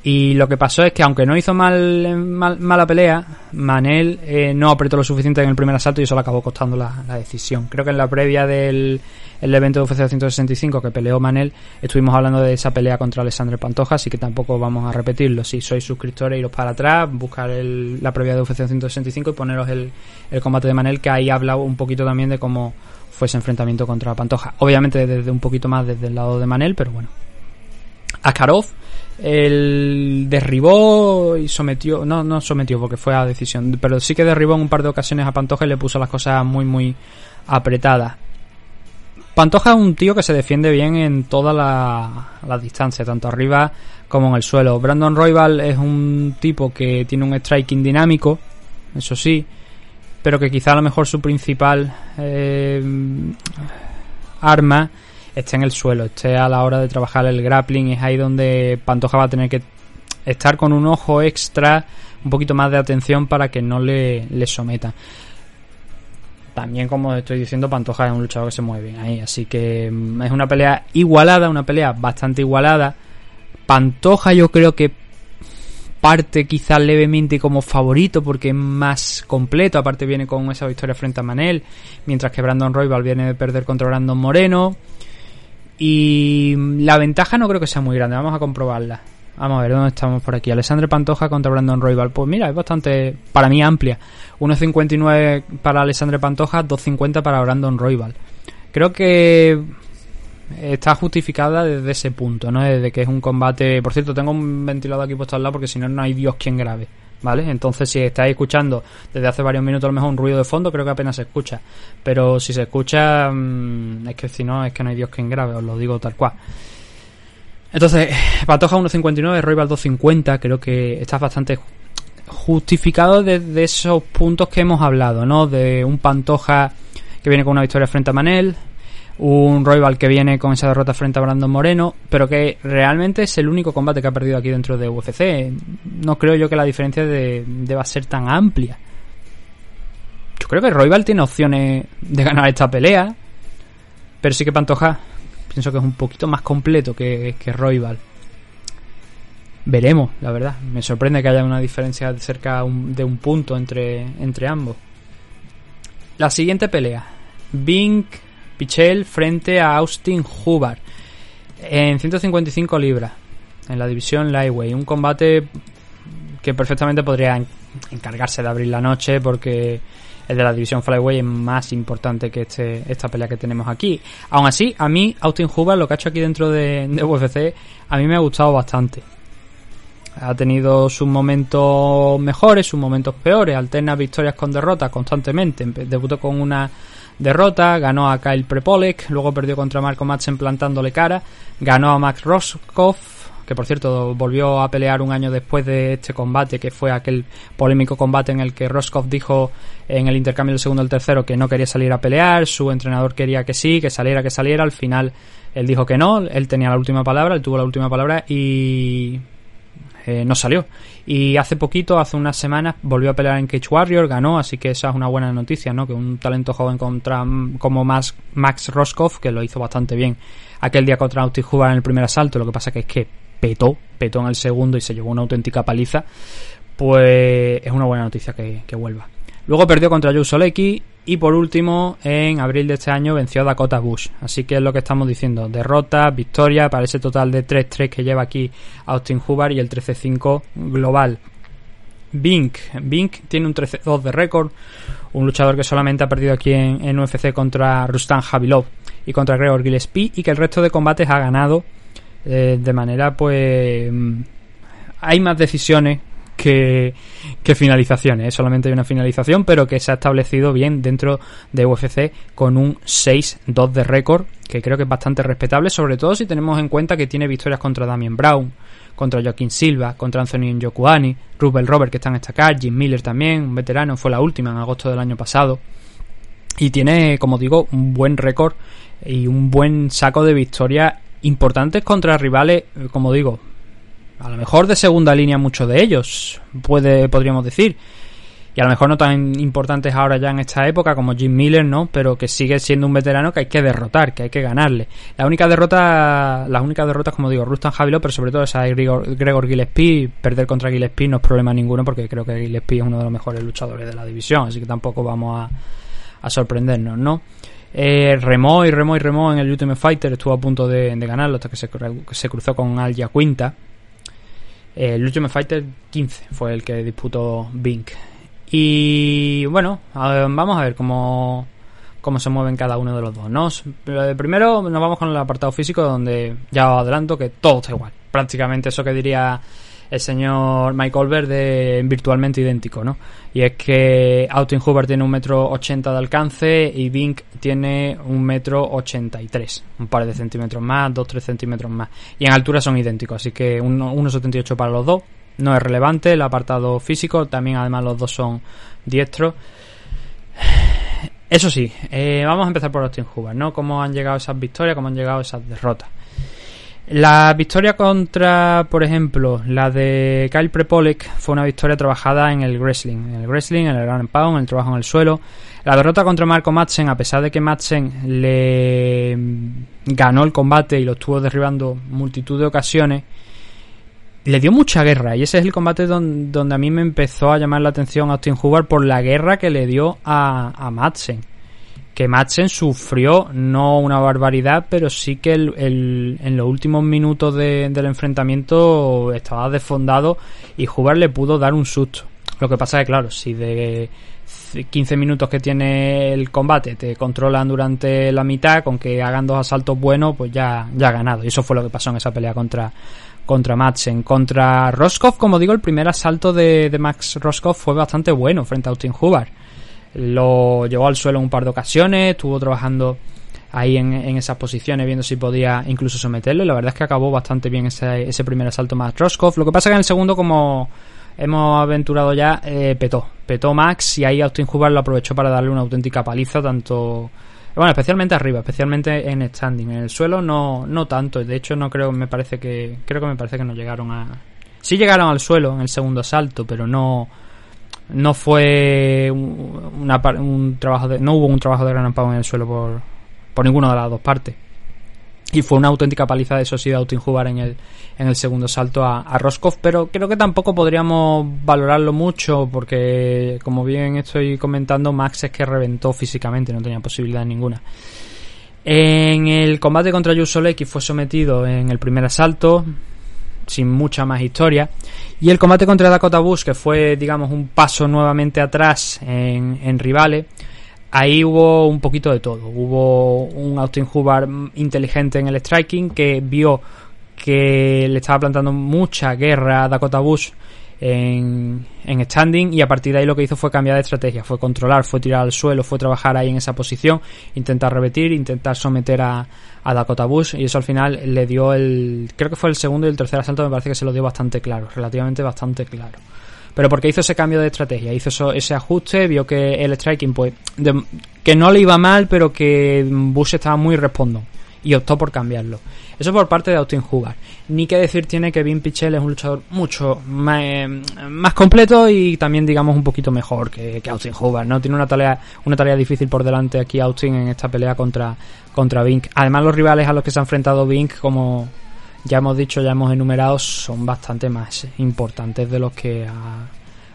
Speaker 2: Y lo que pasó es que aunque no hizo mal, mal mala pelea, Manel eh, no apretó lo suficiente en el primer asalto y eso le acabó costando la, decisión. Creo que en la previa del el evento de UFC 265 que peleó Manel, estuvimos hablando de esa pelea contra Alessandro Pantoja, así que tampoco vamos a repetirlo. Si sois suscriptores, iros para atrás, buscar el, la previa de UFC 265 y poneros el, el combate de Manel, que ahí ha hablado un poquito también de cómo fue ese enfrentamiento contra Pantoja. Obviamente desde un poquito más desde el lado de Manel, pero bueno. Askarov el derribó y sometió, no, no sometió porque fue a decisión, pero sí que derribó en un par de ocasiones a Pantoja y le puso las cosas muy, muy apretadas. Pantoja es un tío que se defiende bien en toda la, la distancia, tanto arriba como en el suelo. Brandon Royval es un tipo que tiene un striking dinámico, eso sí, pero que quizá a lo mejor su principal eh, arma esté en el suelo, esté a la hora de trabajar el grappling, es ahí donde Pantoja va a tener que estar con un ojo extra, un poquito más de atención para que no le, le someta. También, como estoy diciendo, Pantoja es un luchador que se mueve bien ahí, así que mm, es una pelea igualada, una pelea bastante igualada. Pantoja yo creo que parte quizás levemente como favorito porque es más completo, aparte viene con esa victoria frente a Manel, mientras que Brandon Royval viene de perder contra Brandon Moreno. Y la ventaja no creo que sea muy grande, vamos a comprobarla. Vamos a ver dónde estamos por aquí. Alessandro Pantoja contra Brandon Royval. Pues mira, es bastante, para mí, amplia. 1.59 para Alessandro Pantoja, 2.50 para Brandon Royval. Creo que está justificada desde ese punto, ¿no? Desde que es un combate. Por cierto, tengo un ventilador aquí puesto al lado porque si no, no hay Dios quien grabe, ¿vale? Entonces, si estáis escuchando desde hace varios minutos a lo mejor un ruido de fondo, creo que apenas se escucha. Pero si se escucha, mmm, es que si no, es que no hay Dios quien grabe, os lo digo tal cual. Entonces, Patoja 1.59, Royal 2.50, creo que está bastante justificado desde esos puntos que hemos hablado, ¿no? De un Pantoja que viene con una victoria frente a Manel, un Royal que viene con esa derrota frente a Brandon Moreno, pero que realmente es el único combate que ha perdido aquí dentro de UFC. No creo yo que la diferencia de, deba ser tan amplia. Yo creo que Royal tiene opciones de ganar esta pelea, pero sí que Pantoja pienso que es un poquito más completo que, que. Veremos, la verdad. Me sorprende que haya una diferencia de cerca de un punto entre, entre ambos. La siguiente pelea. Bing Pichel frente a Austin Hubbard. En 155 libras. En la división Lightweight. Un combate que perfectamente podría en- encargarse de abrir la noche porque el de la división Flyweight es más importante que este, esta pelea que tenemos aquí. Aún así, a mí Austin Hubbard, lo que ha hecho aquí dentro de, UFC, a mí me ha gustado bastante. Ha tenido sus momentos mejores, sus momentos peores, alterna victorias con derrotas constantemente. Debutó con una derrota, ganó a Kyle Prepolek, luego perdió contra Marco Madsen plantándole cara, ganó a Max Roscoff, que por cierto volvió a pelear un año después de este combate, que fue aquel polémico combate en el que Roscoff dijo en el intercambio del segundo al tercero que no quería salir a pelear, su entrenador quería que sí, que saliera, que saliera, al final él dijo que no, él tenía la última palabra, él tuvo la última palabra y eh, no salió. Y hace poquito, hace unas semanas, volvió a pelear en Cage Warrior, ganó, así que esa es una buena noticia, ¿no? Que un talento joven contra como Max, Max Roscoff, que lo hizo bastante bien aquel día contra Austin Hubbard en el primer asalto, lo que pasa que es que petó, petó en el segundo y se llevó una auténtica paliza, pues es una buena noticia que, que vuelva. Luego perdió contra Joe Solecki y por último, en abril de este año venció a Dakota Bush. Así que es lo que estamos diciendo. Derrota, victoria, para ese total de 3-3 que lleva aquí Austin Hubbard y el 13-5 global. Bink. Bink tiene un 13-2 de récord. Un luchador que solamente ha perdido aquí en, en UFC contra Rustam Javilov y contra Gregor Gillespie y que el resto de combates ha ganado eh, de manera pues... mm, Hay más decisiones que, finalizaciones. ¿eh? Solamente hay una finalización, pero que se ha establecido bien dentro de UFC con un 6-2 de récord, que creo que es bastante respetable, sobre todo si tenemos en cuenta que tiene victorias contra Damien Brown, contra Joaquín Silva, contra Anthony Njokuani, Rubel Robert que está en esta acá, Jim Miller también, un veterano, fue la última en agosto del año pasado. Y tiene, como digo, un buen récord y un buen saco de victorias importantes contra rivales, eh, como digo, a lo mejor de segunda línea muchos de ellos, puede, podríamos decir. Y a lo mejor no tan importantes ahora ya en esta época como Jim Miller, ¿no? Pero que sigue siendo un veterano que hay que derrotar, que hay que ganarle. La única derrota, las únicas derrotas, como digo, Rustan Javilo, pero sobre todo esa de Gregor, Gillespie. Perder contra Gillespie no es problema ninguno porque creo que Gillespie es uno de los mejores luchadores de la división, así que tampoco vamos a, sorprendernos, ¿no? Eh, y remó y remó en el Ultimate Fighter, estuvo a punto de, ganarlo hasta que se cruzó con Al Quinta. El Ultimate Fighter 15 fue el que disputó Bink. Y bueno, vamos a ver cómo, cómo se mueven cada uno de los dos. ¿no? Eh, Primero nos vamos con el apartado físico donde ya os adelanto que todo está igual. Prácticamente eso que diría el señor Mike Olver de virtualmente idéntico, ¿no? Y es que Austin Hoover tiene un metro ochenta de alcance y Bink tiene un metro ochenta y tres, un par de centímetros más, dos tres centímetros más. Y en altura son idénticos, así que uno- 1,78 para los dos. No es relevante el apartado físico, también además los dos son diestros. Eso sí, eh, vamos a empezar por Austin Hoover, ¿no? Cómo han llegado esas victorias, cómo han llegado esas derrotas. La victoria contra, por ejemplo, la de Kyle Prepolek fue una victoria trabajada en el wrestling, en el wrestling, en el ground and pound, en el trabajo en el suelo. La derrota contra Marco Madsen, a pesar de que Madsen le mm, ganó el combate y lo estuvo derribando multitud de ocasiones, le dio mucha guerra. Y ese es el combate don- donde a mí me empezó a llamar la atención Austin Hoover por la guerra que le dio a, a Madsen que Madsen sufrió no una barbaridad, pero sí que el- el- en los últimos minutos de- del enfrentamiento estaba desfondado y Hoover le pudo dar un susto. Lo que pasa es que, claro, si de 15 minutos que tiene el combate te controlan durante la mitad, con que hagan dos asaltos buenos, pues ya, ya ha ganado. Y eso fue lo que pasó en esa pelea contra, contra Madsen. Contra Roscoff, como digo, el primer asalto de, de Max Roscoff fue bastante bueno frente a Austin Hoover lo llevó al suelo en un par de ocasiones, estuvo trabajando ahí en, en esas posiciones, viendo si podía incluso someterlo. La verdad es que acabó bastante bien ese, ese primer asalto más Roscoff. Lo que pasa es que en el segundo, como hemos aventurado ya, eh, petó. Petó Max y ahí Austin Hubbard lo aprovechó para darle una auténtica paliza, tanto... Bueno, especialmente arriba, especialmente en standing. En el suelo no, no tanto. De hecho, no creo, me parece que... Creo que me parece que no llegaron a... Sí llegaron al suelo en el segundo salto, pero no... No fue un, trabajo de... No hubo un trabajo de gran amparo en el suelo por, por ninguna de las dos partes. Y fue una auténtica paliza de Sociedad Austin Hubbard en el, en el segundo salto a, a Roscoff, pero creo que tampoco podríamos valorarlo mucho porque, como bien estoy comentando, Max es que reventó físicamente, no tenía posibilidad ninguna. En el combate contra Yu Solecki fue sometido en el primer asalto, sin mucha más historia. Y el combate contra Dakota Bush, que fue, digamos, un paso nuevamente atrás en, en rivales, ahí hubo un poquito de todo. Hubo un Austin Hubbard inteligente en el striking que vio que le estaba plantando mucha guerra a Dakota Bush en, standing y a partir de ahí lo que hizo fue cambiar de estrategia, fue controlar, fue tirar al suelo, fue trabajar ahí en esa posición, intentar repetir, intentar someter a, a Dakota Bush y eso al final le dio el, creo que fue el segundo y el tercer asalto me parece que se lo dio bastante claro, relativamente bastante claro. Pero porque hizo ese cambio de estrategia, hizo eso- ese ajuste, vio que el striking, pues, de- que no le iba mal, pero que Bush estaba muy respondón y optó por cambiarlo. Eso por parte de Austin Hubbard. Ni que decir tiene que Vin Pichel es un luchador mucho más, eh, más completo y también digamos un poquito mejor que, Austin Hubbard, ¿no? Tiene una tarea, una tarea difícil por delante aquí Austin en esta pelea contra, contra Vink. Además los rivales a los que se ha enfrentado Vink, como ya hemos dicho, ya hemos enumerado, son bastante más importantes de los que ha,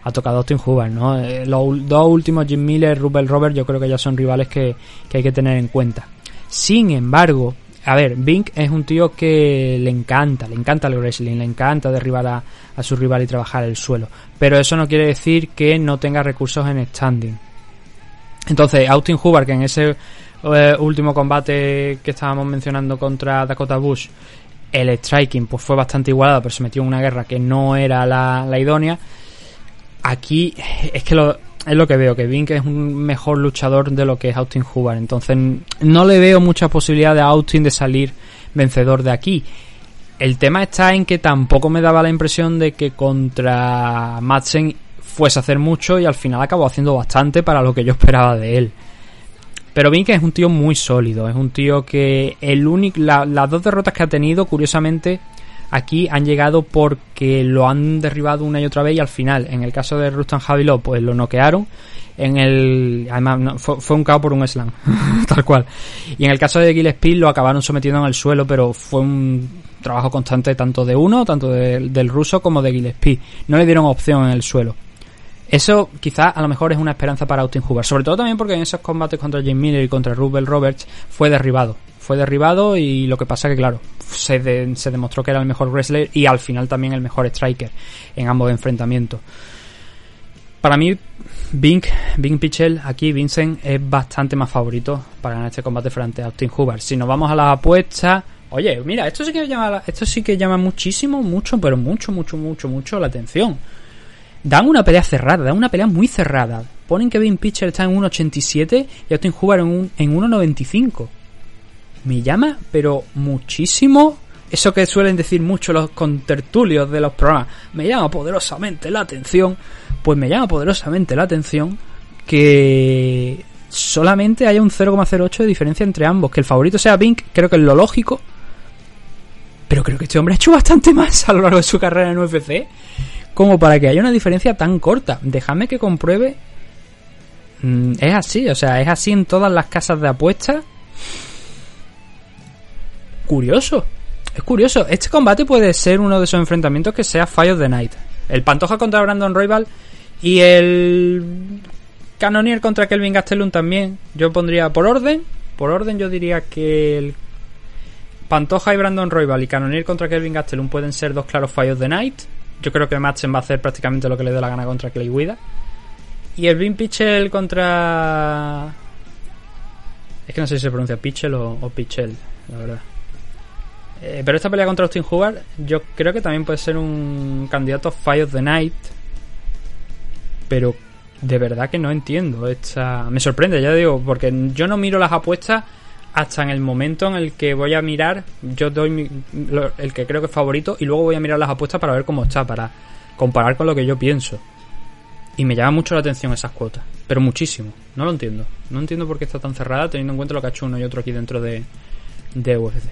Speaker 2: ha tocado Austin Hubbard, ¿no? Eh, los dos últimos, Jim Miller, Rupert Robert, yo creo que ya son rivales que, que hay que tener en cuenta. Sin embargo, a ver, Vink es un tío que le encanta, le encanta el wrestling, le encanta derribar a, a su rival y trabajar el suelo. Pero eso no quiere decir que no tenga recursos en standing. Entonces, Austin Hubbard, que en ese eh, último combate que estábamos mencionando contra Dakota Bush, el striking pues fue bastante igualado, pero se metió en una guerra que no era la, la idónea. Aquí es que lo, es lo que veo, que Vink es un mejor luchador de lo que es Austin Hubbard. Entonces no le veo mucha posibilidad de Austin de salir vencedor de aquí. El tema está en que tampoco me daba la impresión de que contra Madsen fuese a hacer mucho y al final acabó haciendo bastante para lo que yo esperaba de él. Pero Vink es un tío muy sólido, es un tío que el único, la- las dos derrotas que ha tenido, curiosamente, aquí han llegado porque lo han derribado una y otra vez y al final, en el caso de Rustan Javilov, pues lo noquearon. En el, además, no, fue, fue un KO por un slam, tal cual. Y en el caso de Gillespie lo acabaron sometiendo en el suelo, pero fue un trabajo constante tanto de uno, tanto de- del ruso como de Gillespie. No le dieron opción en el suelo. Eso quizás a lo mejor es una esperanza para Austin Hubbard. Sobre todo también porque en esos combates contra Jim Miller y contra Rubel Roberts fue derribado. Fue derribado y lo que pasa que claro, se, de- se demostró que era el mejor wrestler y al final también el mejor striker en ambos enfrentamientos. Para mí, Bink, Bink Pichel, aquí Vincent es bastante más favorito para ganar este combate frente a Austin Hubbard. Si nos vamos a las apuestas, oye, mira, esto sí que llama, la- esto sí que llama muchísimo, mucho, pero mucho, mucho, mucho, mucho la atención. Dan una pelea cerrada, dan una pelea muy cerrada. Ponen que Vin Pitcher está en 1.87 y Austin Hubbard en, un- en 1.95. Me llama, pero muchísimo. Eso que suelen decir mucho los contertulios de los programas. Me llama poderosamente la atención. Pues me llama poderosamente la atención que solamente haya un 0,08 de diferencia entre ambos. Que el favorito sea Bink, creo que es lo lógico. Pero creo que este hombre ha hecho bastante más a lo largo de su carrera en UFC como para que haya una diferencia tan corta. Déjame que compruebe. Mm, es así, o sea, es así en todas las casas de apuestas. Curioso. Es curioso. Este combate puede ser uno de esos enfrentamientos que sea Fire of the Night. El Pantoja contra Brandon Royal y el Canonier contra Kelvin Gastelum también. Yo pondría por orden. Por orden yo diría que el Pantoja y Brandon Royal y Canonier contra Kelvin Gastelum pueden ser dos claros Fire of the Night. Yo creo que Madsen va a hacer prácticamente lo que le dé la gana contra Clay Guida. Y el Vin Pichel contra. Es que no sé si se pronuncia Pichel o, o Pichel, la verdad. Eh, pero esta pelea contra Austin Hubbard, yo creo que también puede ser un candidato Fight of the Night. Pero de verdad que no entiendo. Esta... Me sorprende, ya digo, porque yo no miro las apuestas hasta en el momento en el que voy a mirar. Yo doy mi- lo- el que creo que es favorito y luego voy a mirar las apuestas para ver cómo está. Para comparar con lo que yo pienso. Y me llama mucho la atención esas cuotas, pero muchísimo. No lo entiendo. No entiendo por qué está tan cerrada teniendo en cuenta lo que ha hecho uno y otro aquí dentro de, de UFC.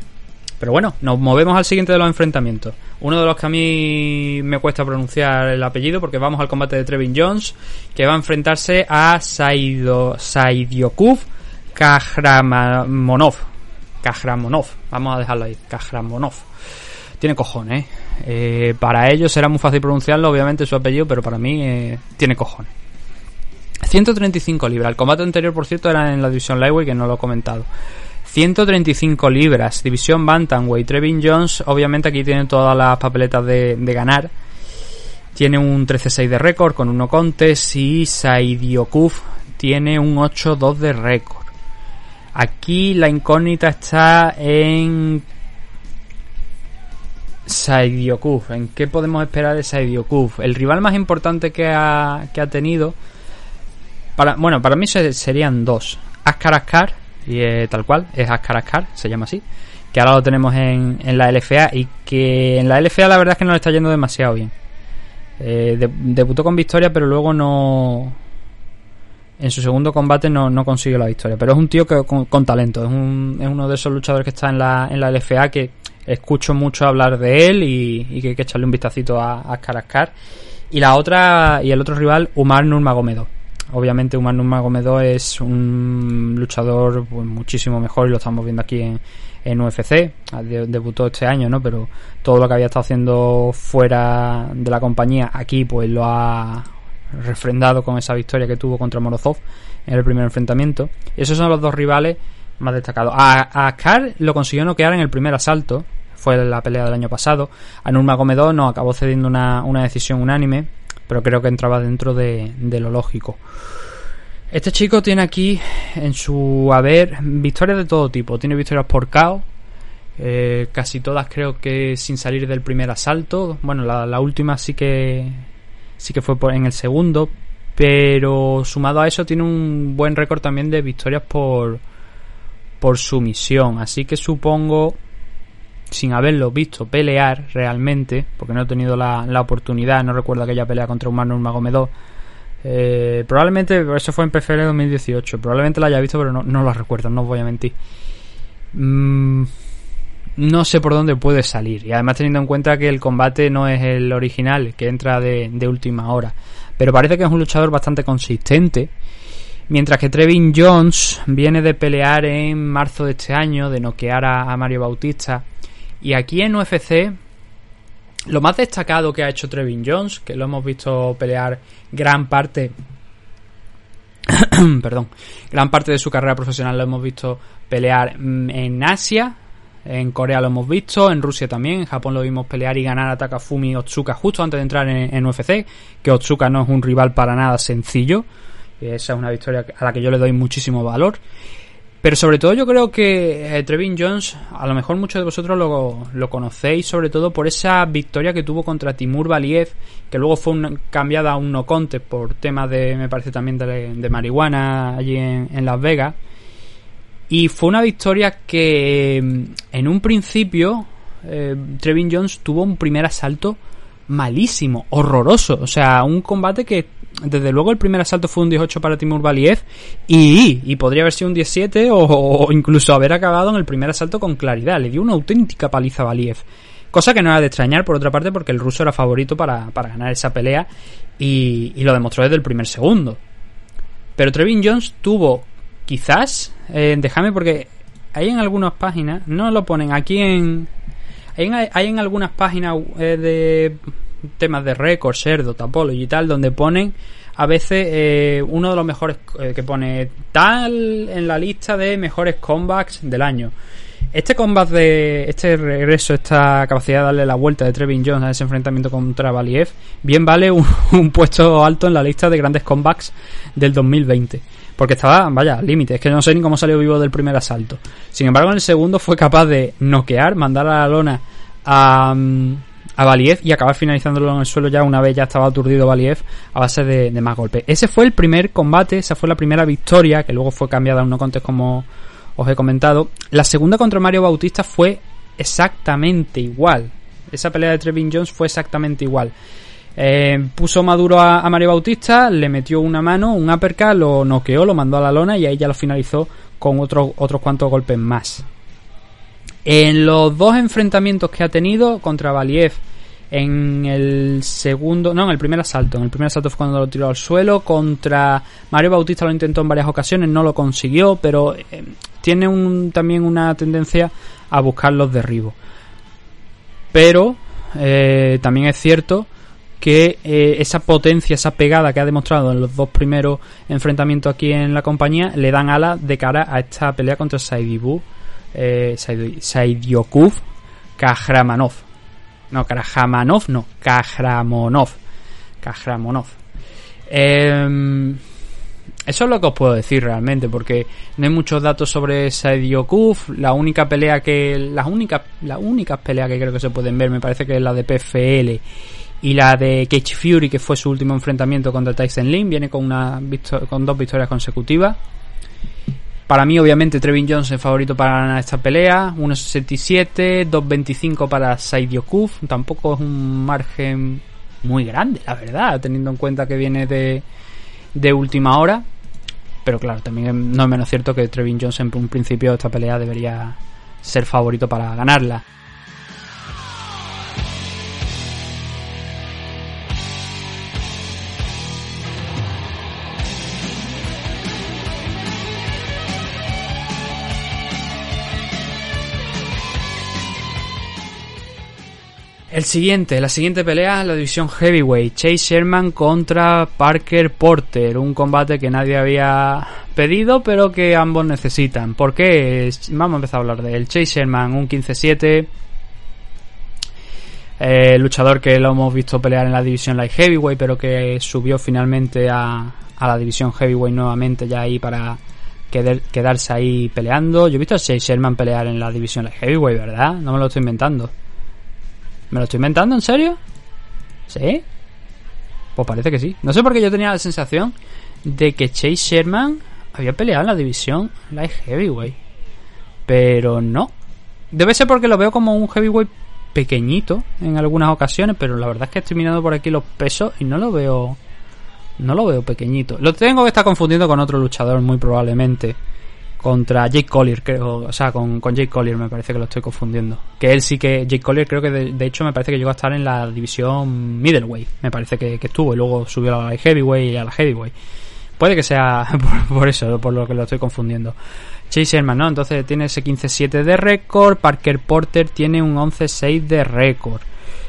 Speaker 2: Pero bueno, nos movemos al siguiente de los enfrentamientos. Uno de los que a mí me cuesta pronunciar el apellido porque vamos al combate de Trevin Jones, que va a enfrentarse a Saido, Saidiokov Kahramonov. Kahramonov, vamos a dejarlo ahí, Kahramonov. Tiene cojones, ¿eh? Eh, para ellos será muy fácil pronunciarlo, obviamente su apellido, pero para mí eh, tiene cojones. 135 libras. El combate anterior, por cierto, era en la división Lightweight, que no lo he comentado. 135 libras, división Bantamweight. Trevin Jones, obviamente aquí tiene todas las papeletas de, ganar. Tiene un 13-6 de récord con uno contes y Saidiokuf tiene un 8-2 de récord. Aquí la incógnita está en Saidiokuf. ¿En qué podemos esperar de Saidiokuf? El rival más importante que ha, que ha tenido. Bueno, para mí se- serían dos. Askar Askar, y eh, tal cual, es Askar Askar, se llama así. Que ahora lo tenemos en, en la LFA y que en la LFA la verdad es que no le está yendo demasiado bien. Eh, de- debutó con victoria, pero luego no. En su segundo combate no, no consiguió la victoria. Pero es un tío que con, talento. Es, un, es uno de esos luchadores que está en la, en la LFA que escucho mucho hablar de él y, que hay que echarle un vistacito a, a Askar Askar. Y la otra, y el otro rival, Umar Nurmagomedov. Obviamente Umar Nurmagomedov es un luchador pues, muchísimo mejor y lo estamos viendo aquí en, UFC. De- debutó este año, ¿no? Pero todo lo que había estado haciendo fuera de la compañía aquí pues lo ha refrendado con esa victoria que tuvo contra Morozov en el primer enfrentamiento. Esos son los dos rivales más destacados. A, a lo consiguió noquear en el primer asalto, fue la pelea del año pasado. A Nurmagomedov no acabó cediendo una, una decisión unánime, pero creo que entraba dentro de, lo lógico. Este chico tiene aquí en su haber victorias de todo tipo. Tiene victorias por KO, eh, casi todas creo que sin salir del primer asalto. Bueno, la, la última sí que sí que fue por- en el segundo, pero sumado a eso tiene un buen récord también de victorias por por sumisión. Así que supongo, sin haberlo visto pelear realmente, porque no he tenido la, la oportunidad, no recuerdo aquella pelea contra Umar Nurmagomedov. Eh, probablemente, eso fue en PFL 2018. Probablemente la haya visto, pero no, no la recuerdo, no os voy a mentir. Mm, no sé por dónde puede salir. Y además teniendo en cuenta que el combate no es el original, que entra de, de última hora. Pero parece que es un luchador bastante consistente. Mientras que Trevin Jones viene de pelear en marzo de este año, de noquear a, a Mario Bautista. Y aquí en UFC, lo más destacado que ha hecho Trevin Jones, que lo hemos visto pelear gran parte perdón, gran parte de su carrera profesional lo hemos visto pelear mm, en Asia, en Corea lo hemos visto, en Rusia también, en Japón lo vimos pelear y ganar a Takafumi Otsuka justo antes de entrar en, en UFC, que Otsuka no es un rival para nada sencillo, esa es una victoria a la que yo le doy muchísimo valor. Pero sobre todo yo creo que eh, Trevin Jones, a lo mejor muchos de vosotros lo, conocéis, sobre todo por esa victoria que tuvo contra Timur Valiev, que luego fue un- cambiada a un no contest por temas de, me parece también de, marihuana allí en, en Las Vegas. Y fue una victoria que mm, en un principio eh, Trevin Jones tuvo un primer asalto malísimo, horroroso. O sea, un combate que desde luego el primer asalto fue un 18 para Timur Valiev y, y podría haber sido un 17 o, incluso haber acabado en el primer asalto con claridad. Le dio una auténtica paliza a Valiev. Cosa que no era de extrañar, por otra parte, porque el ruso era favorito para, para ganar esa pelea y, y lo demostró desde el primer segundo. Pero Trevin Jones tuvo, quizás, eh, déjame porque hay en algunas páginas, no lo ponen aquí en... Hay en, hay en algunas páginas eh, de temas de récord, cerdo, topology y tal, donde ponen a veces eh, uno de los mejores eh, que pone tal en la lista de mejores comebacks del año. Este combat de este regreso, esta capacidad de darle la vuelta de Trevin Jones a ese enfrentamiento contra Valiev, bien vale un, puesto alto en la lista de grandes comebacks del 2020. Porque estaba, vaya, límite. Es que no sé ni cómo salió vivo del primer asalto. Sin embargo, en el segundo fue capaz de noquear, mandar a la lona a, mm, a Valiev y acabar finalizándolo en el suelo ya una vez ya estaba aturdido Valiev a base de, de más golpes. Ese fue el primer combate, esa fue la primera victoria, que luego fue cambiada a un no contest como os he comentado. La segunda contra Mario Bautista fue exactamente igual. Esa pelea de Trevin Jones fue exactamente igual. Eh, puso Maduro a, a Mario Bautista, le metió una mano, un uppercut, lo noqueó, lo mandó a la lona y ahí ya lo finalizó con otros otros cuantos golpes más. En los dos enfrentamientos que ha tenido contra Valiev en el segundo, no, en el primer asalto, en el primer asalto fue cuando lo tiró al suelo, contra Mario Bautista lo intentó en varias ocasiones, no lo consiguió, pero eh, tiene un, también una tendencia a buscar los derribos. Pero eh, también es cierto que eh, esa potencia, esa pegada que ha demostrado en los dos primeros enfrentamientos aquí en la compañía le dan alas de cara a esta pelea contra Saidibu, eh, Saidyokub Kahramanov. No, Kahramanov, no, Kahramonov. Kahramonov. Em, eso es lo que os puedo decir realmente, porque no hay muchos datos sobre Saidyokub. La única pelea que. Las únicas, las peleas que creo que se pueden ver, me parece que es la de PFL y la de Cage Fury, que fue su último enfrentamiento contra Tyson Lin. Viene con, una con dos victorias consecutivas. Para mí, obviamente, Trevin Jones es favorito para ganar esta pelea. 1.67, 2.25 para Saidyokub. Tampoco es un margen muy grande, la verdad, teniendo en cuenta que viene de, de última hora. Pero claro, también no es menos cierto que Trevin Jones en un principio de esta pelea debería ser favorito para ganarla. El siguiente, la siguiente pelea es la división Heavyweight. Chase Sherman contra Parker Porter. Un combate que nadie había pedido, pero que ambos necesitan. ¿Por qué? Vamos a empezar a hablar de él. Chase Sherman, un 15-7. Eh, luchador que lo hemos visto pelear en la división Light Heavyweight, pero que subió finalmente a, la división Heavyweight nuevamente ya ahí para quedar- quedarse ahí peleando. Yo he visto a Chase Sherman pelear en la división Light Heavyweight, ¿verdad? No me lo estoy inventando. ¿Me lo estoy inventando? ¿En serio? ¿Sí? Pues parece que sí. No sé por qué yo tenía la sensación de que Chase Sherman había peleado en la división Light Heavyweight. Pero no. Debe ser porque lo veo como un heavyweight pequeñito en algunas ocasiones, pero la verdad es que estoy mirando por aquí los pesos y no lo veo. No lo veo pequeñito. Lo tengo que estar confundiendo con otro luchador, muy probablemente. Contra Jake Collier, creo. O sea, con, con Jake Collier me parece que lo estoy confundiendo. Que él sí que. Jake Collier creo que de, hecho me parece que llegó a estar en la división Middleweight. Me parece que, que estuvo y luego subió a la Heavyweight y a la Heavyweight. Puede que sea por, por eso, por lo que lo estoy confundiendo. Chase Sherman, ¿no? Entonces tiene ese 15-7 de récord. Parker Porter tiene un 11-6 de récord.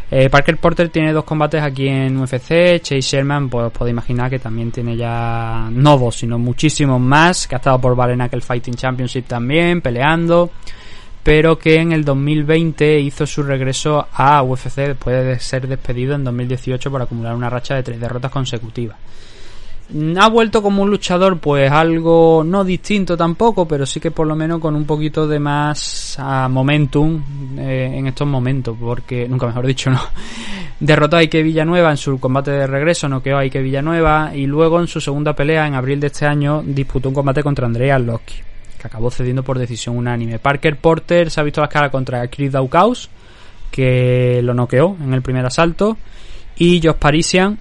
Speaker 2: Eh, Parker Porter tiene dos combates aquí en UFC. Chase Sherman, pues os podéis imaginar que también tiene ya no dos, sino muchísimos más. Que ha estado por Valenacle Fighting Championship también, peleando. Pero que en el 2020 hizo su regreso a UFC después de ser despedido en 2018 por acumular una racha de tres derrotas consecutivas. Ha vuelto como un luchador, pues algo no distinto tampoco, pero sí que por lo menos con un poquito de más ah, momentum eh, en estos momentos, porque nunca mejor dicho, no. Derrotó a Ike Villanueva en su combate de regreso, noqueó a Ike Villanueva y luego en su segunda pelea en abril de este año disputó un combate contra Andrea Arlovski, que acabó cediendo por decisión unánime. Parker Porter se ha visto las caras contra Chris Daukaus, que lo noqueó en el primer asalto, y Josh Parisian,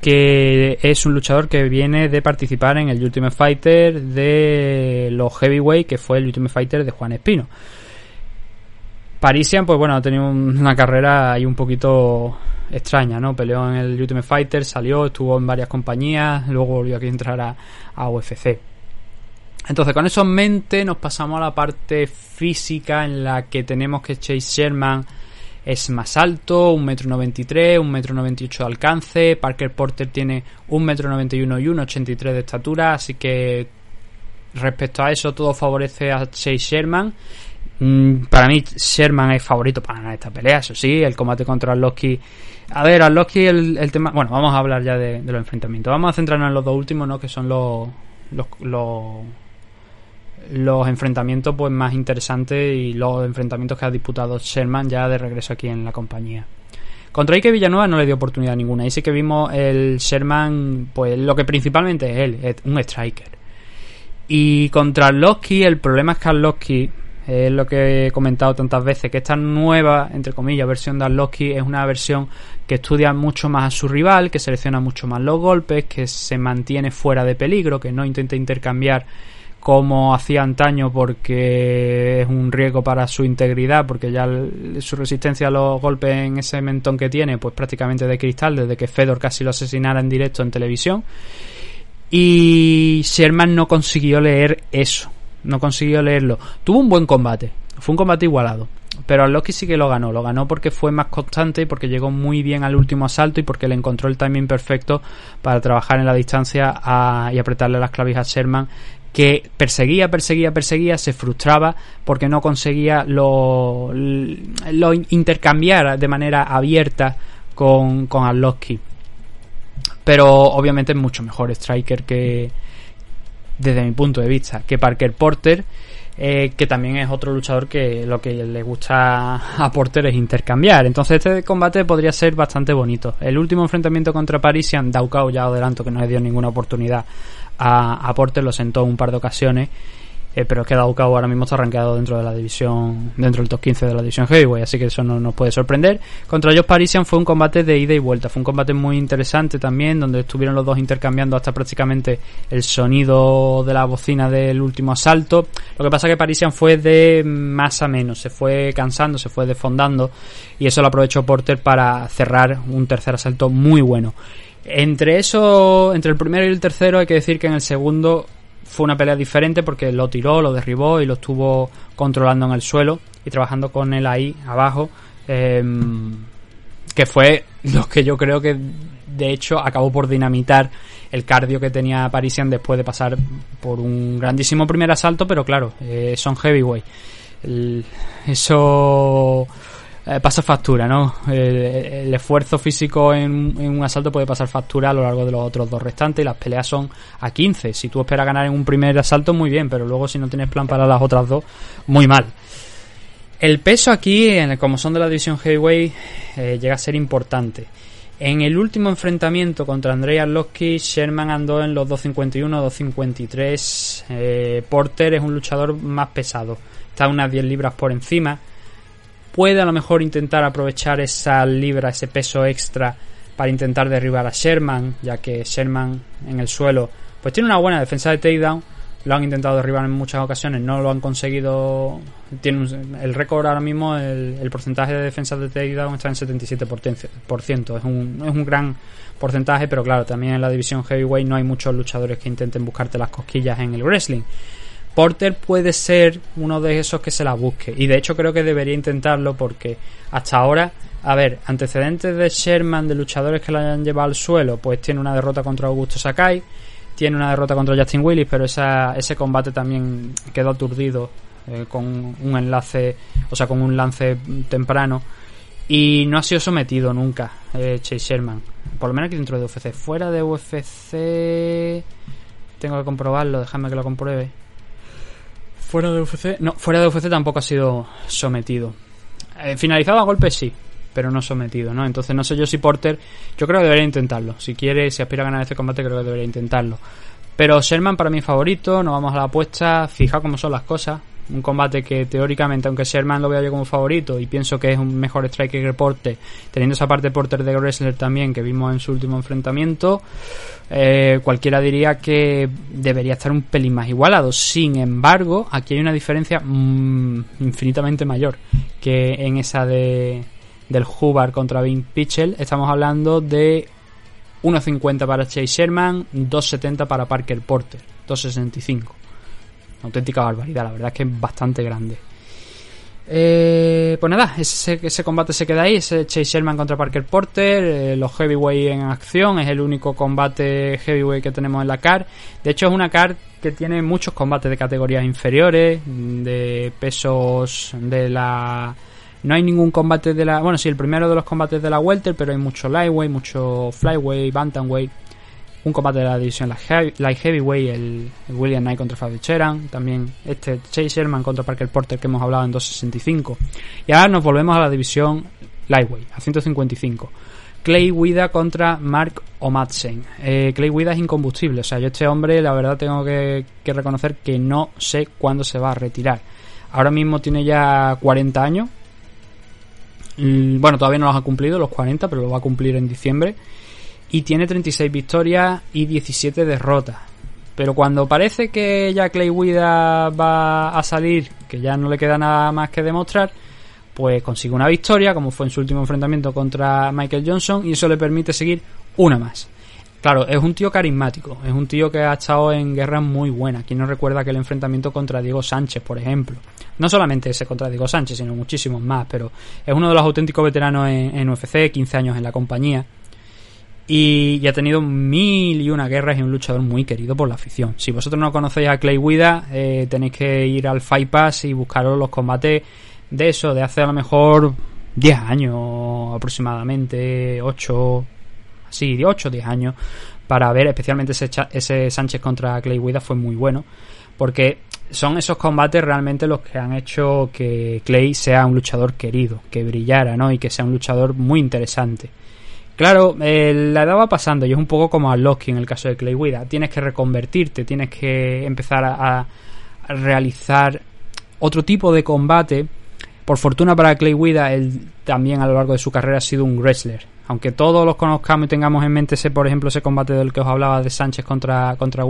Speaker 2: que es un luchador que viene de participar en el Ultimate Fighter de los Heavyweight, que fue el Ultimate Fighter de Juan Espino. Parisian, pues bueno, ha tenido un- una carrera ahí un poquito extraña, ¿no? Peleó en el Ultimate Fighter, salió, estuvo en varias compañías, luego volvió aquí a entrar a, a UFC. Entonces, con eso en mente, nos pasamos a la parte física en la que tenemos que Chase Sherman es más alto, 1,93m, 1,98m de alcance. Parker Porter tiene 1,91m y 1,83m de estatura, así que respecto a eso todo favorece a Chase Sherman. Mm, Para mí Sherman es favorito para ganar esta pelea, eso sí, el combate contra Arlovski. A ver, Arlovski el, el tema... Bueno, vamos a hablar ya de, los enfrentamientos. Vamos a centrarnos en los dos últimos, ¿no? Que son los, los los enfrentamientos pues más interesantes y los enfrentamientos que ha disputado Sherman ya de regreso aquí en la compañía. Contra Ike Villanueva no le dio oportunidad ninguna. Ahí sí que vimos el Sherman, pues lo que principalmente es él, es un striker. Y contra Arlovski, el problema es que Arlovski Es lo que he comentado tantas veces, que esta nueva, entre comillas, versión de Arlovski es una versión que estudia mucho más a su rival, que selecciona mucho más los golpes, que se mantiene fuera de peligro, que no intenta intercambiar como hacía antaño porque es un riesgo para su integridad, porque ya su resistencia a los golpes en ese mentón que tiene, pues prácticamente de cristal, desde que Fedor casi lo asesinara en directo en televisión. Y Sherman no consiguió leer eso, no consiguió leerlo. Tuvo un buen combate, fue un combate igualado. Pero Arlovski sí que lo ganó, lo ganó porque fue más constante y porque llegó muy bien al último asalto y porque le encontró el timing perfecto para trabajar en la distancia a- y apretarle las clavijas a Sherman que perseguía, perseguía, perseguía, se frustraba porque no conseguía lo, lo intercambiar de manera abierta con, con Arlovski. Pero obviamente es mucho mejor striker que, desde mi punto de vista, que Parker Porter, eh, que también es otro luchador que lo que le gusta a Porter es intercambiar. Entonces este combate podría ser bastante bonito. El último enfrentamiento contra Parisian, Daukao ya adelanto que no le dio ninguna oportunidad a, a Porter, lo sentó un par de ocasiones. eh, pero es que Daukao ahora mismo está rankeado dentro de la división, dentro del top 15 de la división Heavyweight, así que eso no nos puede sorprender. Contra Josh Parisian fue un combate de ida y vuelta, fue un combate muy interesante también, donde estuvieron los dos intercambiando hasta prácticamente el sonido de la bocina del último asalto. Lo que pasa que Parisian fue de más a menos, se fue cansando, se fue desfondando, y eso lo aprovechó Porter para cerrar un tercer asalto muy bueno. Entre eso, entre el primero y el tercero, hay que decir que en el segundo fue una pelea diferente porque lo tiró, lo derribó y lo estuvo controlando en el suelo y trabajando con él ahí abajo. em, que fue lo que yo creo que de hecho acabó por dinamitar el cardio que tenía Parisian después de pasar por un grandísimo primer asalto, pero claro, eh, son heavyweight. Eso eh, pasa factura, ¿no? El, esfuerzo físico en, un asalto puede pasar factura a lo largo de los otros dos restantes y las peleas son a 15. Si tú esperas ganar en un primer asalto, muy bien, pero luego si no tienes plan para las otras dos, muy mal. El peso aquí, en como son de la división heavyweight, eh, llega a ser importante. En el último enfrentamiento contra Andrei Arlovski, Sherman andó en los 251, 253. Eh, Porter es un luchador más pesado, está unas 10 libras por encima. Puede a lo mejor intentar aprovechar esa libra, ese peso extra para intentar derribar a Sherman, ya que Sherman en el suelo pues tiene una buena defensa de takedown. Lo han intentado derribar en muchas ocasiones, no lo han conseguido. Tiene un- el récord ahora mismo, el, porcentaje de defensa de takedown está en 77%. Es un, es un gran porcentaje, pero claro, también en la división heavyweight no hay muchos luchadores que intenten buscarte las cosquillas en el wrestling. Porter puede ser uno de esos que se la busque. Y de hecho creo que debería intentarlo porque hasta ahora, a ver, antecedentes de Sherman, de luchadores que la hayan llevado al suelo, pues tiene una derrota contra Augusto Sakai, tiene una derrota contra Justin Willis, pero esa, ese combate también quedó aturdido eh, con un enlace, o sea, con un lance temprano. Y no ha sido sometido nunca eh, Chase Sherman. Por lo menos aquí dentro de UFC. Fuera de UFC... Tengo que comprobarlo, déjame que lo compruebe. Fuera de UFC. No, fuera de UFC tampoco ha sido sometido. Eh, finalizado a golpes sí, pero no sometido, ¿no? Entonces no sé yo si Porter. Yo creo que debería intentarlo. Si quiere, si aspira a ganar este combate, creo que debería intentarlo. Pero Sherman para mí favorito, no vamos a la apuesta. Fija cómo son las cosas. Un combate que teóricamente, aunque Sherman lo vea yo como favorito y pienso que es un mejor striker que Porter, teniendo esa parte Porter de wrestler también que vimos en su último enfrentamiento, eh, cualquiera diría que debería estar un pelín más igualado. Sin embargo, aquí hay una diferencia mm, infinitamente mayor que en esa de del Hubbard contra Vin Pitchell. Estamos hablando de 1.50 para Chase Sherman, 2.70 para Parker Porter, 2.65. Auténtica barbaridad, la verdad es que es bastante grande. Eh, pues nada, ese, combate se queda ahí, ese Chase Sherman contra Parker Porter, eh, los heavyweight en acción, es el único combate heavyweight que tenemos en la CAR. De hecho es una CAR que tiene muchos combates de categorías inferiores, de pesos de la... No hay ningún combate de la... Bueno, sí, el primero de los combates de la Welter, pero hay mucho Lightweight, mucho Flyweight, Bantamweight. Un combate de la división Light Heavy- Light Heavyweight, el, William Knight contra Fabio Cheran. También este Chase Sherman contra Parker Porter que hemos hablado en 265. Y ahora nos volvemos a la división Lightweight, a 155. Clay Guida contra Mark Omadsen. Eh, Clay Guida es incombustible. O sea, yo este hombre, la verdad, tengo que, que reconocer que no sé cuándo se va a retirar. Ahora mismo tiene ya 40 años. Mm, Bueno, todavía no los ha cumplido, los 40, pero lo va a cumplir en diciembre. Y tiene 36 victorias y 17 derrotas. Pero cuando parece que ya Clay Guida va a salir, que ya no le queda nada más que demostrar, pues consigue una victoria, como fue en su último enfrentamiento contra Michael Johnson, y eso le permite seguir una más. Claro, es un tío carismático, es un tío que ha estado en guerras muy buenas. Quien no recuerda aquel enfrentamiento contra Diego Sánchez, por ejemplo. No solamente ese contra Diego Sánchez, sino muchísimos más, pero es uno de los auténticos veteranos en, en UFC, 15 años en la compañía. Y, ha tenido mil y una guerras y un luchador muy querido por la afición. Si vosotros no conocéis a Clay Guida, eh, tenéis que ir al Fight Pass y buscaros los combates de eso, de hace a lo mejor 10 años aproximadamente, 8, sí, de 8 o 10 años, para ver especialmente ese, ese Sánchez contra Clay Guida fue muy bueno, porque son esos combates realmente los que han hecho que Clay sea un luchador querido, que brillara, ¿no? Y que sea un luchador muy interesante. Claro, eh, la edad va pasando y es un poco como a Loki en el caso de Clay Guida. Tienes que reconvertirte, tienes que empezar a, realizar otro tipo de combate. Por fortuna para Clay Guida, él también a lo largo de su carrera ha sido un wrestler. Aunque todos los conozcamos y tengamos en mente ese, por ejemplo, ese combate del que os hablaba de Sánchez contra, contra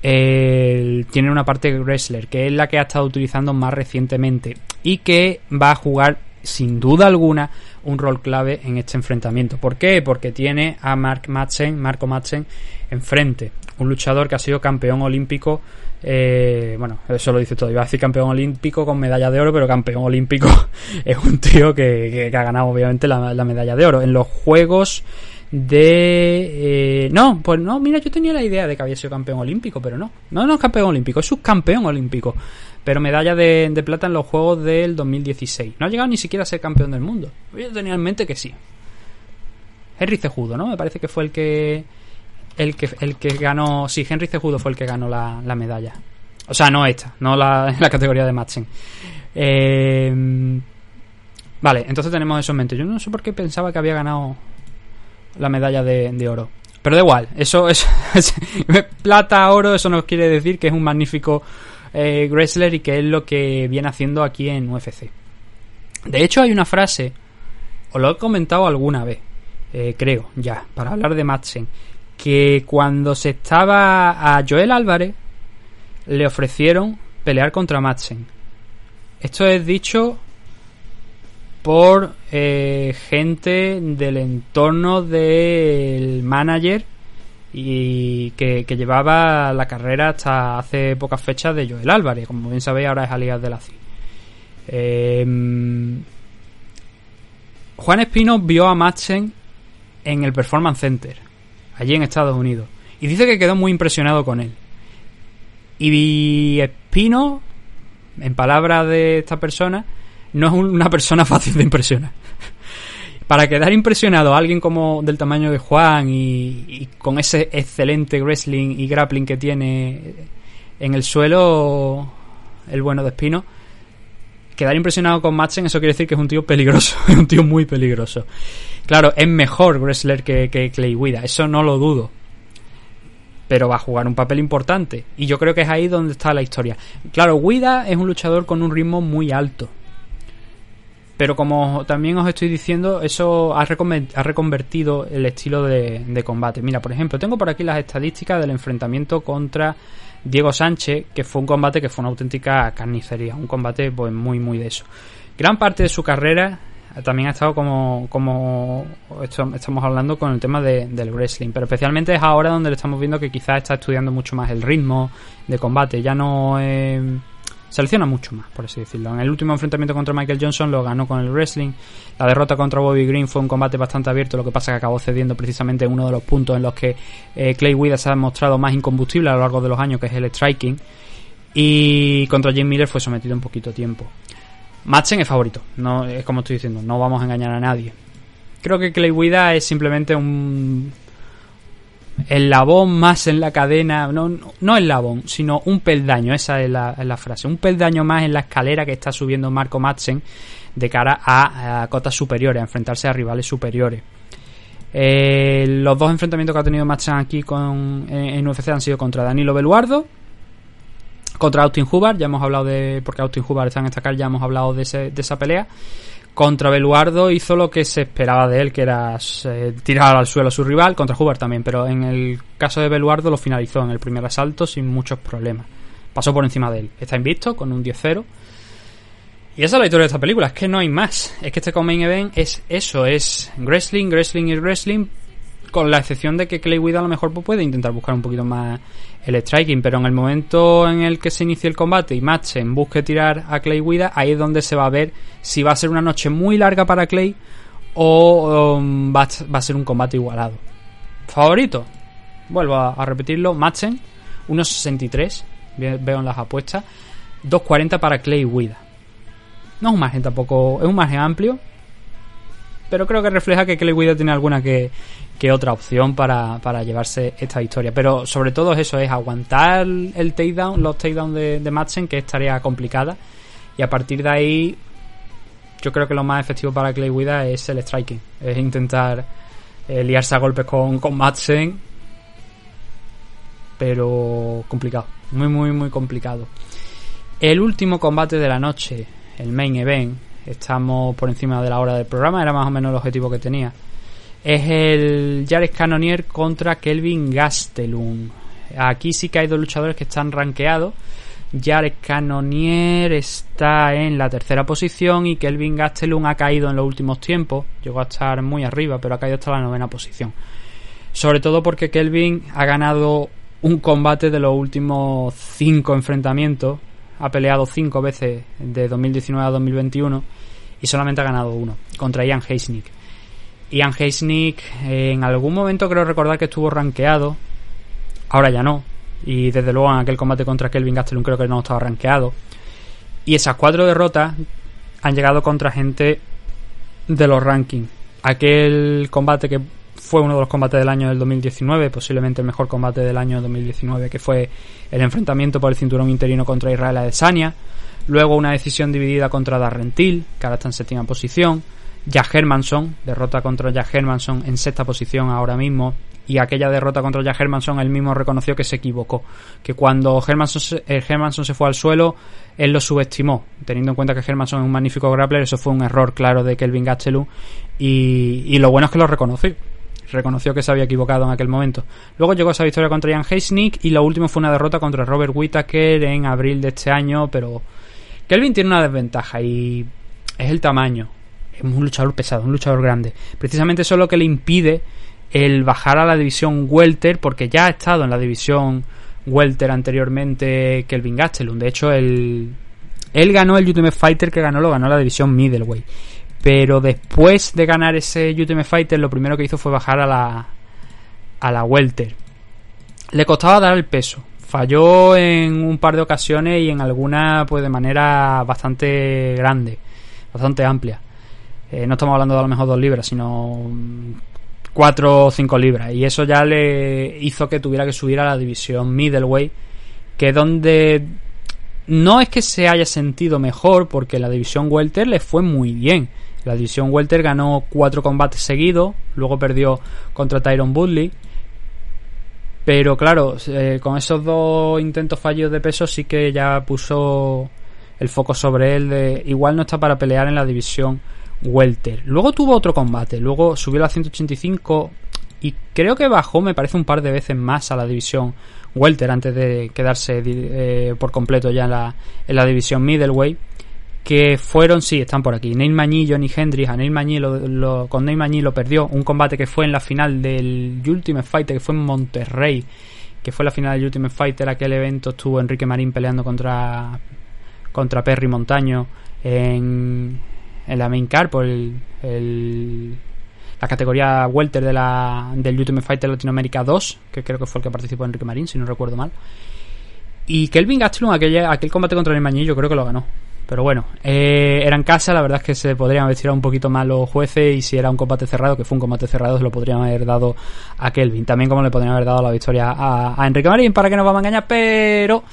Speaker 2: tiene una parte wrestler, que es la que ha estado utilizando más recientemente y que va a jugar sin duda alguna un rol clave en este enfrentamiento. ¿Por qué? Porque tiene a Mark Madsen, Marco Madsen enfrente, un luchador que ha sido campeón olímpico. eh, bueno, eso lo dice todo. Iba a decir campeón olímpico con medalla de oro, pero campeón olímpico es un tío que, que- ha ganado, obviamente, la, la medalla de oro. En los Juegos de. eh, no, pues no, mira, yo tenía la idea de que había sido campeón olímpico, pero no. No, no es campeón olímpico, es subcampeón olímpico. Pero medalla de, plata en los Juegos del 2016. No ha llegado ni siquiera a ser campeón del mundo. Yo tenía en mente que sí. Henry Cejudo, ¿no? Me parece que fue el que. El que, el que ganó. Sí, Henry Cejudo fue el que ganó la, la medalla. O sea, no esta, no la, la categoría de Madsen. Eh, vale, entonces tenemos eso en mente. Yo no sé por qué pensaba que había ganado la medalla de, de oro. Pero da igual, eso es plata, oro, eso nos quiere decir que es un magnífico eh, y que es lo que viene haciendo aquí en UFC. De hecho, hay una frase, os lo he comentado alguna vez, eh, creo, ya, para hablar de Madsen, que cuando se estaba a Joel Álvarez, le ofrecieron pelear contra Madsen. Esto es dicho por eh, gente del entorno del manager y que, llevaba la carrera hasta hace pocas fechas de Joel Álvarez. Como bien sabéis, ahora es alias de la CI. Eh, Juan Espino vio a Madsen en el Performance Center, allí en Estados Unidos, y dice que quedó muy impresionado con él. Y Espino, en palabras de esta persona, no es una persona fácil de impresionar. Para quedar impresionado a alguien como del tamaño de Juan y, con ese excelente wrestling y grappling que tiene en el suelo, el bueno de Espino, quedar impresionado con Madsen, eso quiere decir que es un tío peligroso, es un tío muy peligroso. Claro, es mejor wrestler que, que Clay Guida, eso no lo dudo. Pero va a jugar un papel importante. Y yo creo que es ahí donde está la historia. Claro, Guida es un luchador con un ritmo muy alto. Pero como también os estoy diciendo, eso ha, reconver- ha reconvertido el estilo de, combate. Mira, por ejemplo, tengo por aquí las estadísticas del enfrentamiento contra Diego Sánchez, que fue un combate que fue una auténtica carnicería, un combate pues muy muy de eso. Gran parte de su carrera también ha estado como, como estamos hablando con el tema de- del wrestling, pero especialmente es ahora donde le estamos viendo que quizás está estudiando mucho más el ritmo de combate, ya no eh, selecciona mucho más, por así decirlo. En el último enfrentamiento contra Michael Johnson lo ganó con el wrestling. La derrota contra Bobby Green fue un combate bastante abierto, lo que pasa que acabó cediendo precisamente en uno de los puntos en los que eh, Clay Guida se ha mostrado más incombustible a lo largo de los años, que es el striking. Y contra Jim Miller fue sometido en poquito tiempo. Madsen es favorito, no es como estoy diciendo, no vamos a engañar a nadie. Creo que Clay Guida es simplemente un eslabón más en la cadena, no, no, no eslabón, sino un peldaño, esa es la, la frase, un peldaño más en la escalera que está subiendo Marco Madsen de cara a, cotas superiores, a enfrentarse a rivales superiores. Eh, los dos enfrentamientos que ha tenido Madsen aquí con, en, UFC han sido contra Danilo Beluardo, Contra Austin Hubbard, ya hemos hablado de. Porque Austin Hubbard está en esta ya hemos hablado de, de esa pelea. Contra Beluardo hizo lo que se esperaba de él, que era eh, tirar al suelo a su rival. Contra Hubbard también, pero en el caso de Beluardo lo finalizó en el primer asalto sin muchos problemas. Pasó por encima de él. Está invicto con un 10-0. Y esa es la historia de esta película, es que no hay más. Es que este Main Event es eso, es wrestling, wrestling y wrestling, con la excepción de que Clay Guida a lo mejor pues, puede intentar buscar un poquito más el striking, pero en el momento en el que se inicie el combate y Matchen busque tirar a Clay Guida, ahí es donde se va a ver si va a ser una noche muy larga para Clay o um, va, a, ser un combate igualado. Favorito, vuelvo a, repetirlo, Matchen, 1.63, ve- veo en las apuestas, 2.40 para Clay Guida. No es un margen tampoco, es un margen amplio, pero creo que refleja que Clay Guida tiene alguna que, que otra opción para, para llevarse esta historia. Pero sobre todo es eso, es aguantar el takedown, los takedowns de, de Madsen, que es tarea complicada. Y a partir de ahí, yo creo que lo más efectivo para Clay Guida es el striking. Es intentar eh, liarse a golpes con, con Madsen. Pero complicado. Muy, muy, muy complicado. El último combate de la noche, el main event, estamos por encima de la hora del programa, era más o menos el objetivo que tenía. Es el Jared Cannonier contra Kelvin Gastelum. Aquí sí que hay dos luchadores que están rankeados. Jared Cannonier está en la tercera posición y Kelvin Gastelum ha caído en los últimos tiempos. Llegó a estar muy arriba, pero ha caído hasta la novena posición. Sobre todo porque Kelvin ha ganado un combate de los últimos cinco enfrentamientos. Ha peleado cinco veces de 2019 a 2021 y solamente ha ganado uno contra Ian Heisnick. Ian Heisnick eh, en algún momento creo recordar que estuvo rankeado, ahora ya no. Y desde luego en aquel combate contra Kelvin Gastelum creo que no estaba rankeado. Y esas cuatro derrotas han llegado contra gente de los rankings. Aquel combate que fue uno de los combates del año del 2019, posiblemente el mejor combate del año 2019, que fue el enfrentamiento por el cinturón interino contra Israel Adesanya. Luego una decisión dividida contra Darren Till, que ahora está en séptima posición. Jack Hermanson, derrota contra Jack Hermanson en sexta posición ahora mismo. Y aquella derrota contra Jack Hermanson, él mismo reconoció que se equivocó. Que cuando Hermanson se, eh, se fue al suelo, él lo subestimó. Teniendo en cuenta que Hermanson es un magnífico grappler, eso fue un error claro de Kelvin Gastelum. Y, y lo bueno es que lo reconoció reconoció que se había equivocado en aquel momento. Luego llegó esa victoria contra Ian Heisnick y lo último fue una derrota contra Robert Whittaker en abril de este año, pero Kelvin tiene una desventaja y es el tamaño. Es un luchador pesado, un luchador grande. Precisamente eso es lo que le impide el bajar a la división welter porque ya ha estado en la división welter anteriormente Kelvin Gastelum. De hecho, el, él ganó el Ultimate Fighter que ganó, lo ganó la división middleweight. Pero después de ganar ese Ultimate Fighter, lo primero que hizo fue bajar a la, a la Welter. Le costaba dar el peso. Falló en un par de ocasiones y en alguna pues de manera bastante grande, bastante amplia. Eh, no estamos hablando de a lo mejor dos libras, sino 4 o 5 libras. Y eso ya le hizo que tuviera que subir a la división middleweight, que donde no es que se haya sentido mejor, porque la división welter le fue muy bien. La división welter ganó cuatro combates seguidos, luego perdió contra Tyron Woodley. Pero claro, eh, con esos dos intentos fallidos de peso sí que ya puso el foco sobre él de igual no está para pelear en la división welter. Luego tuvo otro combate, luego subió a la 185 y creo que bajó, me parece, un par de veces más a la división welter antes de quedarse eh, por completo ya en la, división middleweight que fueron, sí, están por aquí, Neil Mañí Johnny Hendrix. A Neil Mañí lo, lo, con Neil lo perdió. Un combate que fue en la final del Ultimate Fighter, que fue en Monterrey, que fue la final del Ultimate Fighter. Aquel evento estuvo Enrique Marín peleando contra, contra Perry Montaño en, en la main car por el, el, la categoría welter de la, del Ultimate Fighter Latinoamérica 2, que creo que fue el que participó Enrique Marín, si no recuerdo mal. Y Kelvin Gastelum, aquel, aquel combate contra Neil Mañí, yo creo que lo ganó. Pero bueno, eh, era en casa, la verdad es que se podrían haber tirado un poquito más los jueces y si era un combate cerrado, que fue un combate cerrado, se lo podrían haber dado a Kelvin. También como le podrían haber dado la victoria a, Enrique Marín, para que nos vamos a engañar, pero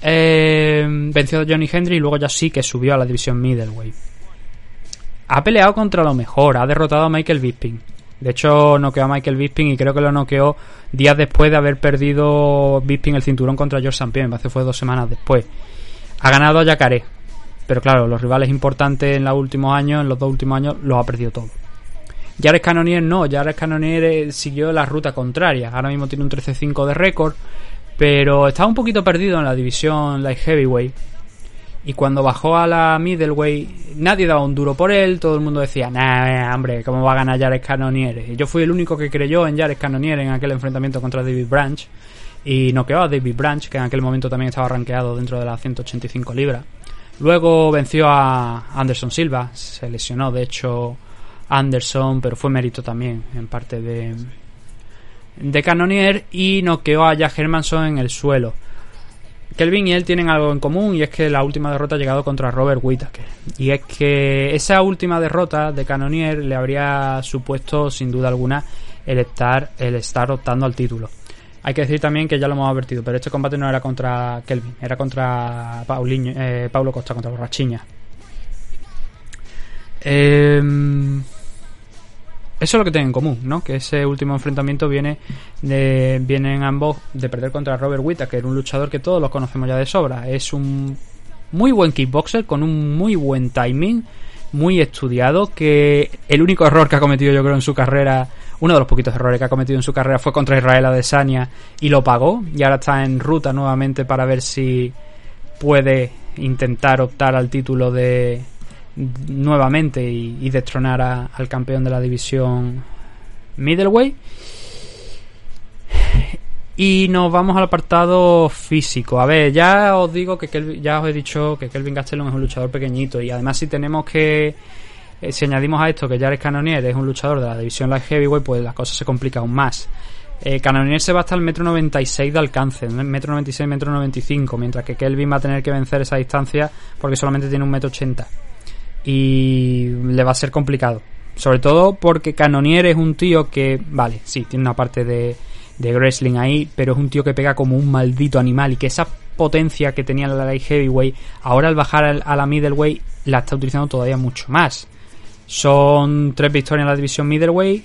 Speaker 2: eh, venció Johnny Hendry y luego ya sí que subió a la división middleweight. Ha peleado contra lo mejor, ha derrotado a Michael Bisping. De hecho, noqueó a Michael Bisping y creo que lo noqueó días después de haber perdido Bisping el cinturón contra George St. Pierre. Fue dos semanas después. Ha ganado a Yacaré. Pero claro, los rivales importantes en los últimos años, en los dos últimos años, los ha perdido todos. Jared Cannonier no, Jared Cannonier eh, siguió la ruta contraria. Ahora mismo tiene un 13-5 de récord, pero estaba un poquito perdido en la división light heavyweight. Y cuando bajó a la middleweight, nadie daba un duro por él, todo el mundo decía, nah, hombre, ¿cómo va a ganar Jared Cannonier? Y yo fui el único que creyó en Jared Cannonier en aquel enfrentamiento contra David Branch. Y noqueó a David Branch, que en aquel momento también estaba rankeado dentro de las 185 libras. Luego venció a Anderson Silva, se lesionó de hecho Anderson, pero fue mérito también en parte de, de Cannonier y noqueó a Jack Hermanson en el suelo. Kelvin y él tienen algo en común y es que la última derrota ha llegado contra Robert Whittaker. Y es que esa última derrota de Cannonier le habría supuesto sin duda alguna el estar, el estar optando al título. Hay que decir también que ya lo hemos advertido, pero este combate no era contra Kelvin, era contra eh, Paulo Costa, contra Borrachiña. Eh, eso es lo que tienen en común, ¿no? Que ese último enfrentamiento viene de, vienen ambos de perder contra Robert Whittaker, un luchador que todos los conocemos ya de sobra. Es un muy buen kickboxer con un muy buen timing, muy estudiado, que el único error que ha cometido yo creo en su carrera, uno de los poquitos errores que ha cometido en su carrera fue contra Israel Adesanya y lo pagó y ahora está en ruta nuevamente para ver si puede intentar optar al título de nuevamente y, destronar al campeón de la división middleweight y nos vamos al apartado físico. A ver, ya os digo que ya os he dicho que Kelvin Gastelum es un luchador pequeñito y además si tenemos que eh, si añadimos a esto que Jared Cannonier es un luchador de la división light heavyweight, pues la cosa se complica aún más. Eh, Cannonier se va hasta el metro 96 de alcance, metro 96, metro 95, mientras que Kelvin va a tener que vencer esa distancia porque solamente tiene un metro 80 y le va a ser complicado. Sobre todo porque Cannonier es un tío que, vale, sí, tiene una parte de, de wrestling ahí, pero es un tío que pega como un maldito animal y que esa potencia que tenía en la light heavyweight, ahora al bajar a la middleweight la está utilizando todavía mucho más. Son tres victorias en la división middleweight,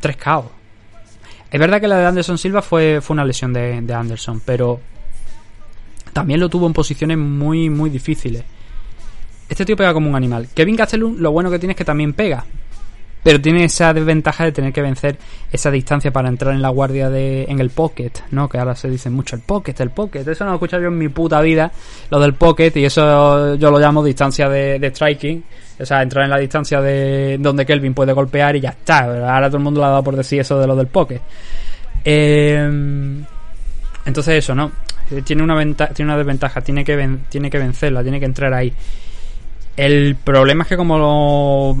Speaker 2: tres KO. Es verdad que la de Anderson Silva fue, fue una lesión de, de Anderson, pero también lo tuvo en posiciones muy, muy difíciles. Este tío pega como un animal. Kevin Gastelum lo bueno que tiene es que también pega. Pero tiene esa desventaja de tener que vencer esa distancia para entrar en la guardia de. en el pocket, ¿no? Que ahora se dice mucho el pocket, el pocket. Eso no lo he escuchado yo en mi puta vida, lo del pocket, y eso yo lo llamo distancia de, striking. O sea, entrar en la distancia de donde Kelvin puede golpear y ya está. Ahora todo el mundo lo ha dado por decir eso de lo del pocket. Eh, entonces eso, ¿no? Tiene una, tiene una desventaja, tiene que, tiene que vencerla, tiene que entrar ahí. El problema es que como lo...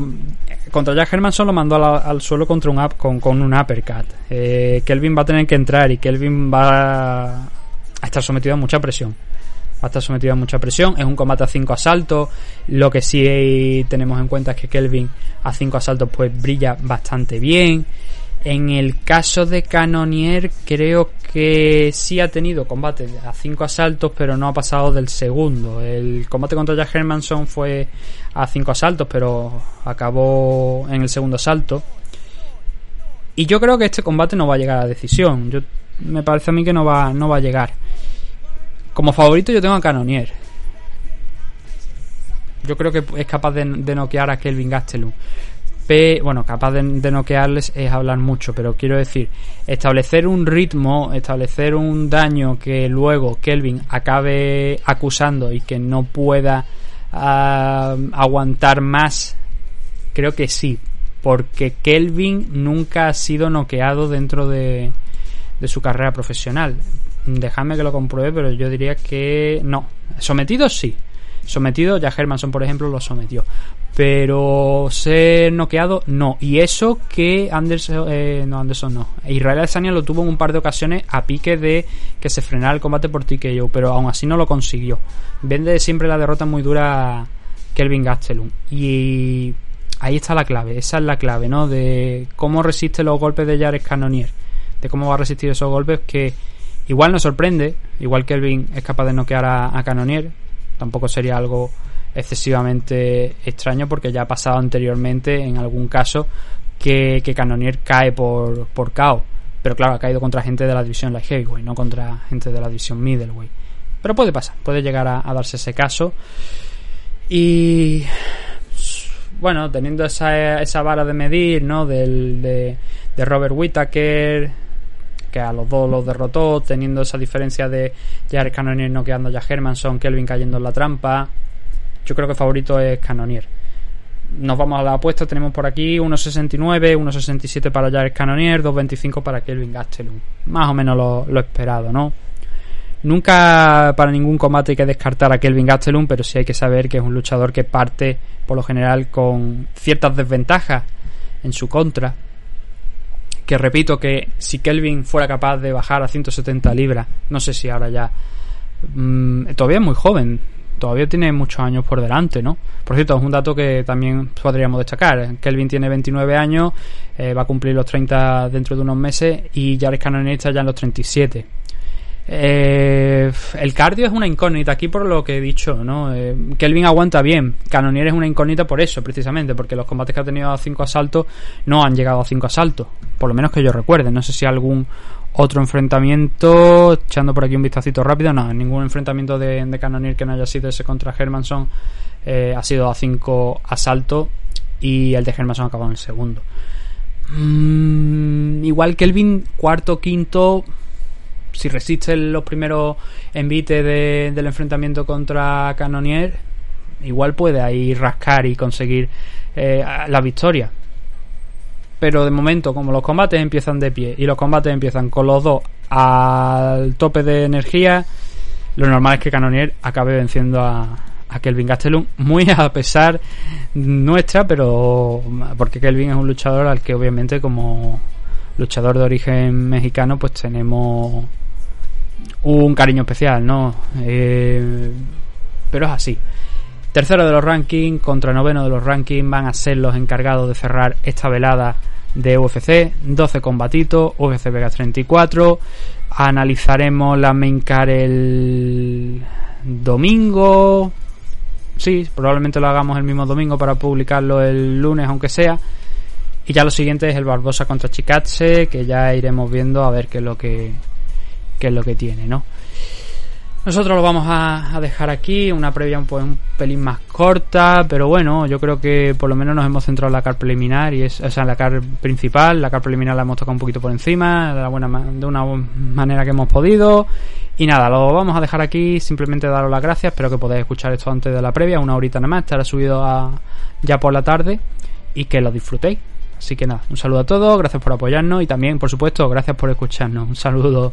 Speaker 2: Contra Jack Hermanson lo mandó al suelo contra un up, con, con un uppercut. Eh, Kelvin va a tener que entrar y Kelvin va a estar sometido a mucha presión. Va a estar sometido a mucha presión. Es un combate a 5 asaltos. Lo que sí tenemos en cuenta es que Kelvin a 5 asaltos pues brilla bastante bien. En el caso de Canonier, creo que sí ha tenido combate a cinco asaltos, pero no ha pasado del segundo. El combate contra Jack Hermanson fue a cinco asaltos, pero acabó en el segundo asalto. Y yo creo que este combate no va a llegar a decisión. Yo, me parece a mí que no va, no va a llegar. Como favorito yo tengo a Canonier. Yo creo que es capaz de, de noquear a Kelvin Gastelum bueno, capaz de, noquearles es hablar mucho, pero quiero decir, establecer un ritmo, establecer un daño que luego Kelvin acabe acusando y que no pueda ah, aguantar más, creo que sí, porque Kelvin nunca ha sido noqueado dentro de, de su carrera profesional. Dejadme que lo compruebe, pero yo diría que no. Sometido sí. Sometido, ya Hermanson, por ejemplo, lo sometió. Pero ser noqueado, no. Y eso que Anderson, eh, no, Anderson no. Israel Adesanya lo tuvo en un par de ocasiones a pique de que se frenara el combate por TKO, pero aún así no lo consiguió. Vende siempre la derrota muy dura Kelvin Gastelum. Y ahí está la clave, esa es la clave, ¿no? De cómo resiste los golpes de Jared Cannonier. De cómo va a resistir esos golpes que igual nos sorprende, igual Kelvin es capaz de noquear a, a Cannonier. Tampoco sería algo excesivamente extraño porque ya ha pasado anteriormente en algún caso que, que Cannonier cae por, por. Pero claro, ha caído contra gente de la división Light Heavyweight, no contra gente de la división Middleweight. Pero puede pasar, puede llegar a, a darse ese caso. Y bueno, teniendo esa, esa vara de medir, ¿no? Del, de, de Robert Whittaker, que a los dos los derrotó, teniendo esa diferencia de Jared Cannonier noqueando a Jack Hermanson, Kelvin cayendo en la trampa. Yo creo que favorito es Cannonier. Nos vamos a la apuesta, tenemos por aquí 1.69, 1.67 para Jared Cannonier, 2.25 para Kelvin Gastelum. Más o menos lo, lo esperado, ¿no? Nunca para ningún combate hay que descartar a Kelvin Gastelum, pero sí hay que saber que es un luchador que parte por lo general con ciertas desventajas en su contra. Que repito que si Kelvin fuera capaz de bajar a 170 libras, no sé si ahora ya... mmm, todavía es muy joven, todavía tiene muchos años por delante, ¿no? Por cierto, es un dato que también podríamos destacar. Kelvin tiene 29 años, eh, va a cumplir los 30 dentro de unos meses y Jared Cannonier está ya en los 37. Eh, el cardio es una incógnita aquí por lo que he dicho, ¿no? Eh, Kelvin aguanta bien. Canonier es una incógnita por eso, precisamente, porque los combates que ha tenido a 5 asaltos no han llegado a 5 asaltos. Por lo menos que yo recuerde. No sé si algún otro enfrentamiento, echando por aquí un vistacito rápido, no, ningún enfrentamiento de, de Canonier que no haya sido ese contra Hermanson eh, ha sido a 5 asaltos y el de Hermanson acabó en el segundo. Mm, igual Kelvin, cuarto, quinto si resiste los primeros envites de, del enfrentamiento contra Canonier, igual puede ahí rascar y conseguir eh, la victoria. Pero de momento, como los combates empiezan de pie y los combates empiezan con los dos al tope de energía, lo normal es que Canonier acabe venciendo a, a Kelvin Gastelum, muy a pesar nuestra, pero porque Kelvin es un luchador al que obviamente como luchador de origen mexicano pues tenemos un cariño especial, ¿no? Eh, pero es así. Tercero de los rankings contra noveno de los rankings van a ser los encargados de cerrar esta velada de UFC. 12 combatitos, UFC Vegas 34. Analizaremos la main el domingo. Sí, probablemente lo hagamos el mismo domingo para publicarlo el lunes, aunque sea. Y ya lo siguiente es el Barbosa contra Chikatse, que ya iremos viendo a ver qué es lo que qué es lo que tiene, ¿no? Nosotros lo vamos a, a dejar aquí, una previa un, pues, un pelín más corta, pero bueno, yo creo que por lo menos nos hemos centrado en la car preliminar, y es, o sea, en la car principal, la car preliminar la hemos tocado un poquito por encima, de, la buena, de una manera que hemos podido, y nada, lo vamos a dejar aquí, simplemente daros las gracias, espero que podáis escuchar esto antes de la previa, una horita nada más, estará subido a, ya por la tarde, y que lo disfrutéis. Así que nada, un saludo a todos, gracias por apoyarnos y también, por supuesto, gracias por escucharnos. Un saludo.